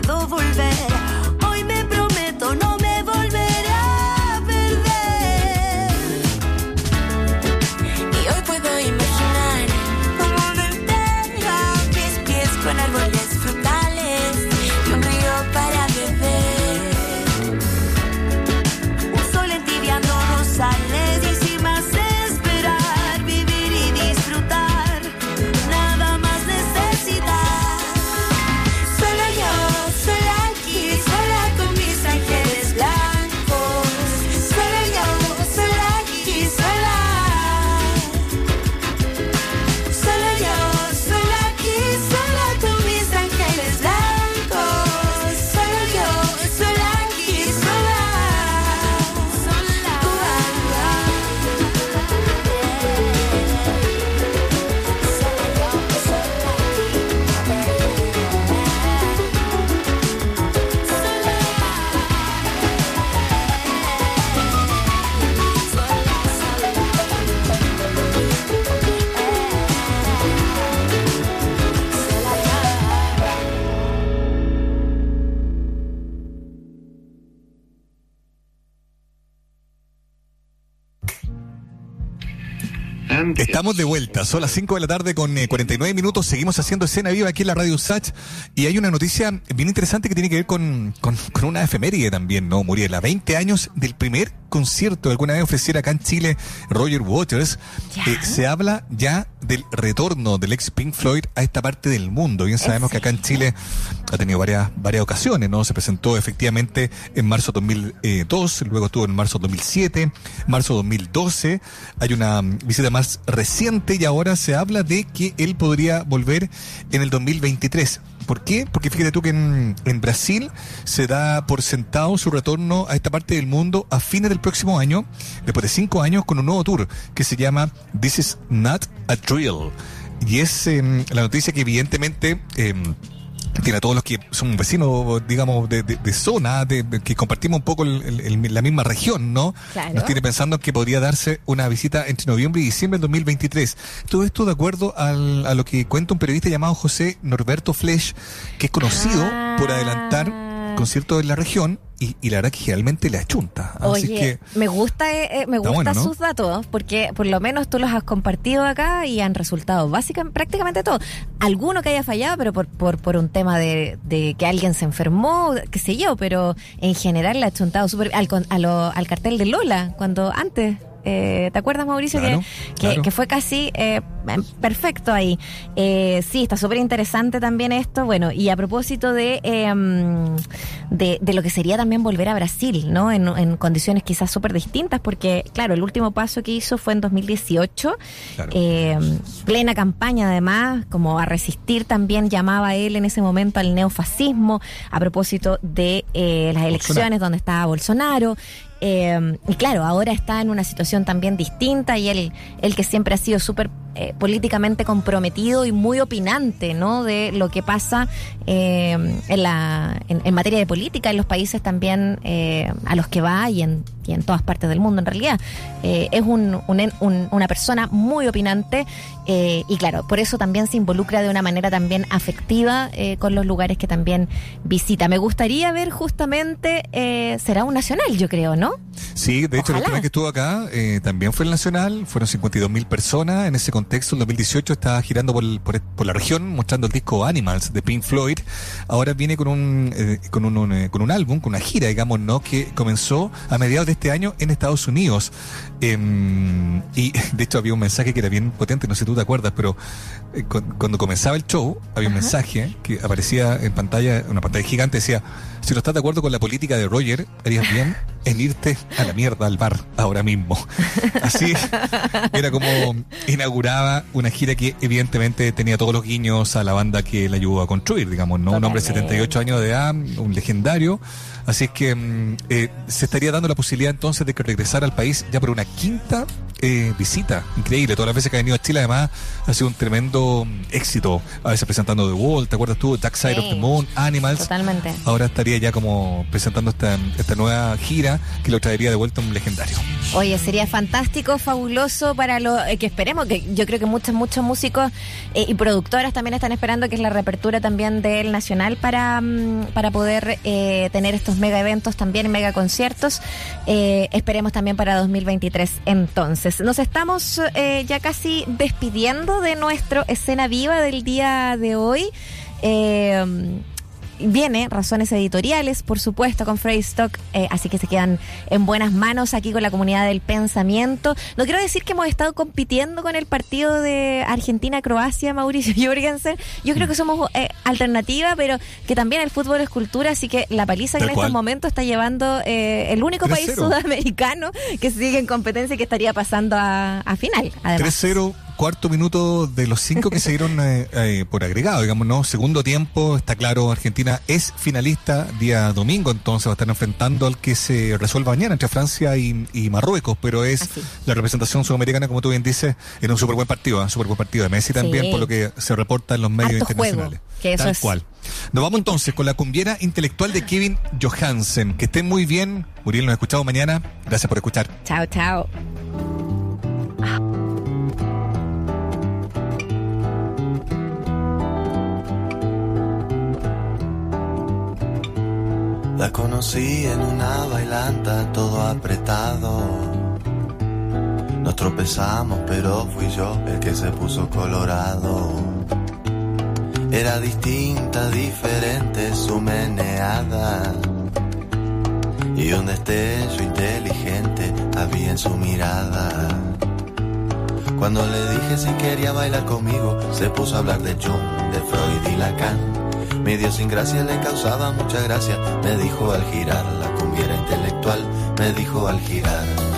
Puedo volver. Estamos de vuelta, son las 5 de la tarde con eh, 49 minutos, seguimos haciendo escena viva aquí en la radio Sach y hay una noticia bien interesante que tiene que ver con, con, una efeméride también, ¿no, Muriela? 20 años del primer concierto que alguna vez ofreciera acá en Chile Roger Waters. Eh, se habla ya del retorno del ex Pink Floyd a esta parte del mundo. Bien sabemos que acá en Chile ha tenido varias, varias ocasiones, ¿no? Se presentó efectivamente en marzo 2002, luego estuvo en marzo 2007, marzo 2012. Hay una mm, visita más reciente y ahora se habla de que él podría volver en el 2023. ¿Por qué? Porque fíjate tú que en, en Brasil se da por sentado su retorno a esta parte del mundo a fines del próximo año, después de cinco años, con un nuevo tour que se llama This is Not a Drill. Y es em, la noticia que evidentemente... em, tiene a todos los que son vecinos, digamos, de, de- de zona, de, que compartimos un poco el- la misma región, ¿no? Claro. Nos tiene pensando que podría darse una visita entre noviembre y diciembre del 2023. Todo esto de acuerdo al- a lo que cuenta un periodista llamado José Norberto Flesch, que es conocido por adelantar conciertos en la región y, y la verdad que generalmente le achunta. Así Oye, que me gusta, eh, eh, me Está gusta bueno, ¿no? sus datos, porque por lo menos tú los has compartido acá y han resultado básicamente prácticamente todo. Alguno que haya fallado, pero por, por, por un tema de, de que alguien se enfermó, qué sé yo, pero en general le ha chuntado súper al, con- a lo- al cartel de Lola, cuando antes. Eh, ¿Te acuerdas, Mauricio? Claro, que, que- claro. que fue casi eh, perfecto ahí. Eh, sí, está súper interesante también esto. Bueno, y a propósito de, eh, de, de lo que sería también volver a Brasil, ¿no? En, en condiciones quizás súper distintas, porque, claro, el último paso que hizo fue en 2018, eh, plena campaña además, como a resistir también llamaba él en ese momento al neofascismo, a propósito de eh, las elecciones donde estaba Bolsonaro. Eh, y claro, ahora está en una situación también distinta y él, él que siempre ha sido súper eh, políticamente comprometido y muy opinante, ¿no? De lo que pasa eh, en, la, en, en materia de política en los países también eh, a los que va y en, y en todas partes del mundo en realidad. Eh, es un, un- un- una persona muy opinante eh, y claro, por eso también se involucra de una manera también afectiva eh, con los lugares que también visita. Me gustaría ver justamente, será un nacional, yo creo, ¿no? Sí, de hecho, la Ojalá. última vez que estuvo acá eh, también fue el Nacional, fueron 52 mil personas. En ese contexto, en 2018 estaba girando por, por, por la región mostrando el disco Animals de Pink Floyd. Ahora viene con un, eh, con, un, un, eh, con un álbum, con una gira, digamos, ¿no? Que comenzó a mediados de este año en Estados Unidos. Em, y de hecho había un mensaje que era bien potente, no sé si tú te acuerdas, pero eh, cu- cuando comenzaba el show había un mensaje que aparecía en pantalla, una pantalla gigante, decía, si no estás de acuerdo con la política de Roger, harías bien en irte a la mierda al bar ahora mismo. Así era como inauguraba una gira que evidentemente tenía todos los guiños a la banda que la ayudó a construir, digamos, ¿no? Un hombre de Totalmente. 78 años de edad, un legendario. Así es que mm, eh, se estaría dando la posibilidad entonces de que regresara al país ya por una quinta eh, visita. Increíble. Todas las veces que ha venido a Chile además ha sido un tremendo mm, éxito. A veces presentando The Wall, ¿te acuerdas tú? Dark Side Sí. of the Moon, Animals. Totalmente. Ahora estaría ya como presentando esta, esta nueva gira que lo traería de vuelta un legendario. Oye, sería fantástico, fabuloso para lo eh, que esperemos, que yo creo que muchos, muchos músicos eh, y productoras también están esperando que es la reapertura también del Nacional para, mm, para poder eh, tener estos mega eventos también, mega conciertos. Eh, esperemos también para 2023 entonces. Nos estamos eh, ya casi despidiendo de nuestro escena viva del día de hoy. Eh, Viene razones editoriales, por supuesto, con Frey Stock, eh, así que se quedan en buenas manos aquí con la comunidad del pensamiento. No quiero decir que hemos estado compitiendo con el partido de Argentina-Croacia, Mauricio Jorgensen. Yo creo que somos eh, alternativa, pero que también el fútbol es cultura, así que la paliza que en cual. estos momentos está llevando eh, el único país 3-0. sudamericano que sigue en competencia y que estaría pasando a, a final, además. 3-0, cuarto minuto de los cinco que se dieron eh, eh, por agregado, digamos, ¿no? Segundo tiempo, está claro, Argentina es finalista día domingo, entonces va a estar enfrentando al que se resuelva mañana entre Francia y, y Marruecos, pero es la representación sudamericana, como tú bien dices, en un súper buen partido, un súper buen partido de Messi también, Sí. por lo que se reporta en los medios Harto juego, internacionales. que eso Tal es- cual. Nos vamos entonces con la cumbiera intelectual de Kevin Johansen. Que estén muy bien. Muriel, nos escuchamos mañana. Gracias por escuchar. Chao, chao. La conocí en una bailanta todo apretado. Nos tropezamos, pero fui yo el que se puso colorado. Era distinta, diferente su meneada. Y un destello inteligente había en su mirada. Cuando le dije si quería bailar conmigo, se puso a hablar de Jung, de Freud y Lacan. Mi idiosincrasia le causaba mucha gracia, me dijo al girar la cumbiera intelectual, me dijo al girar.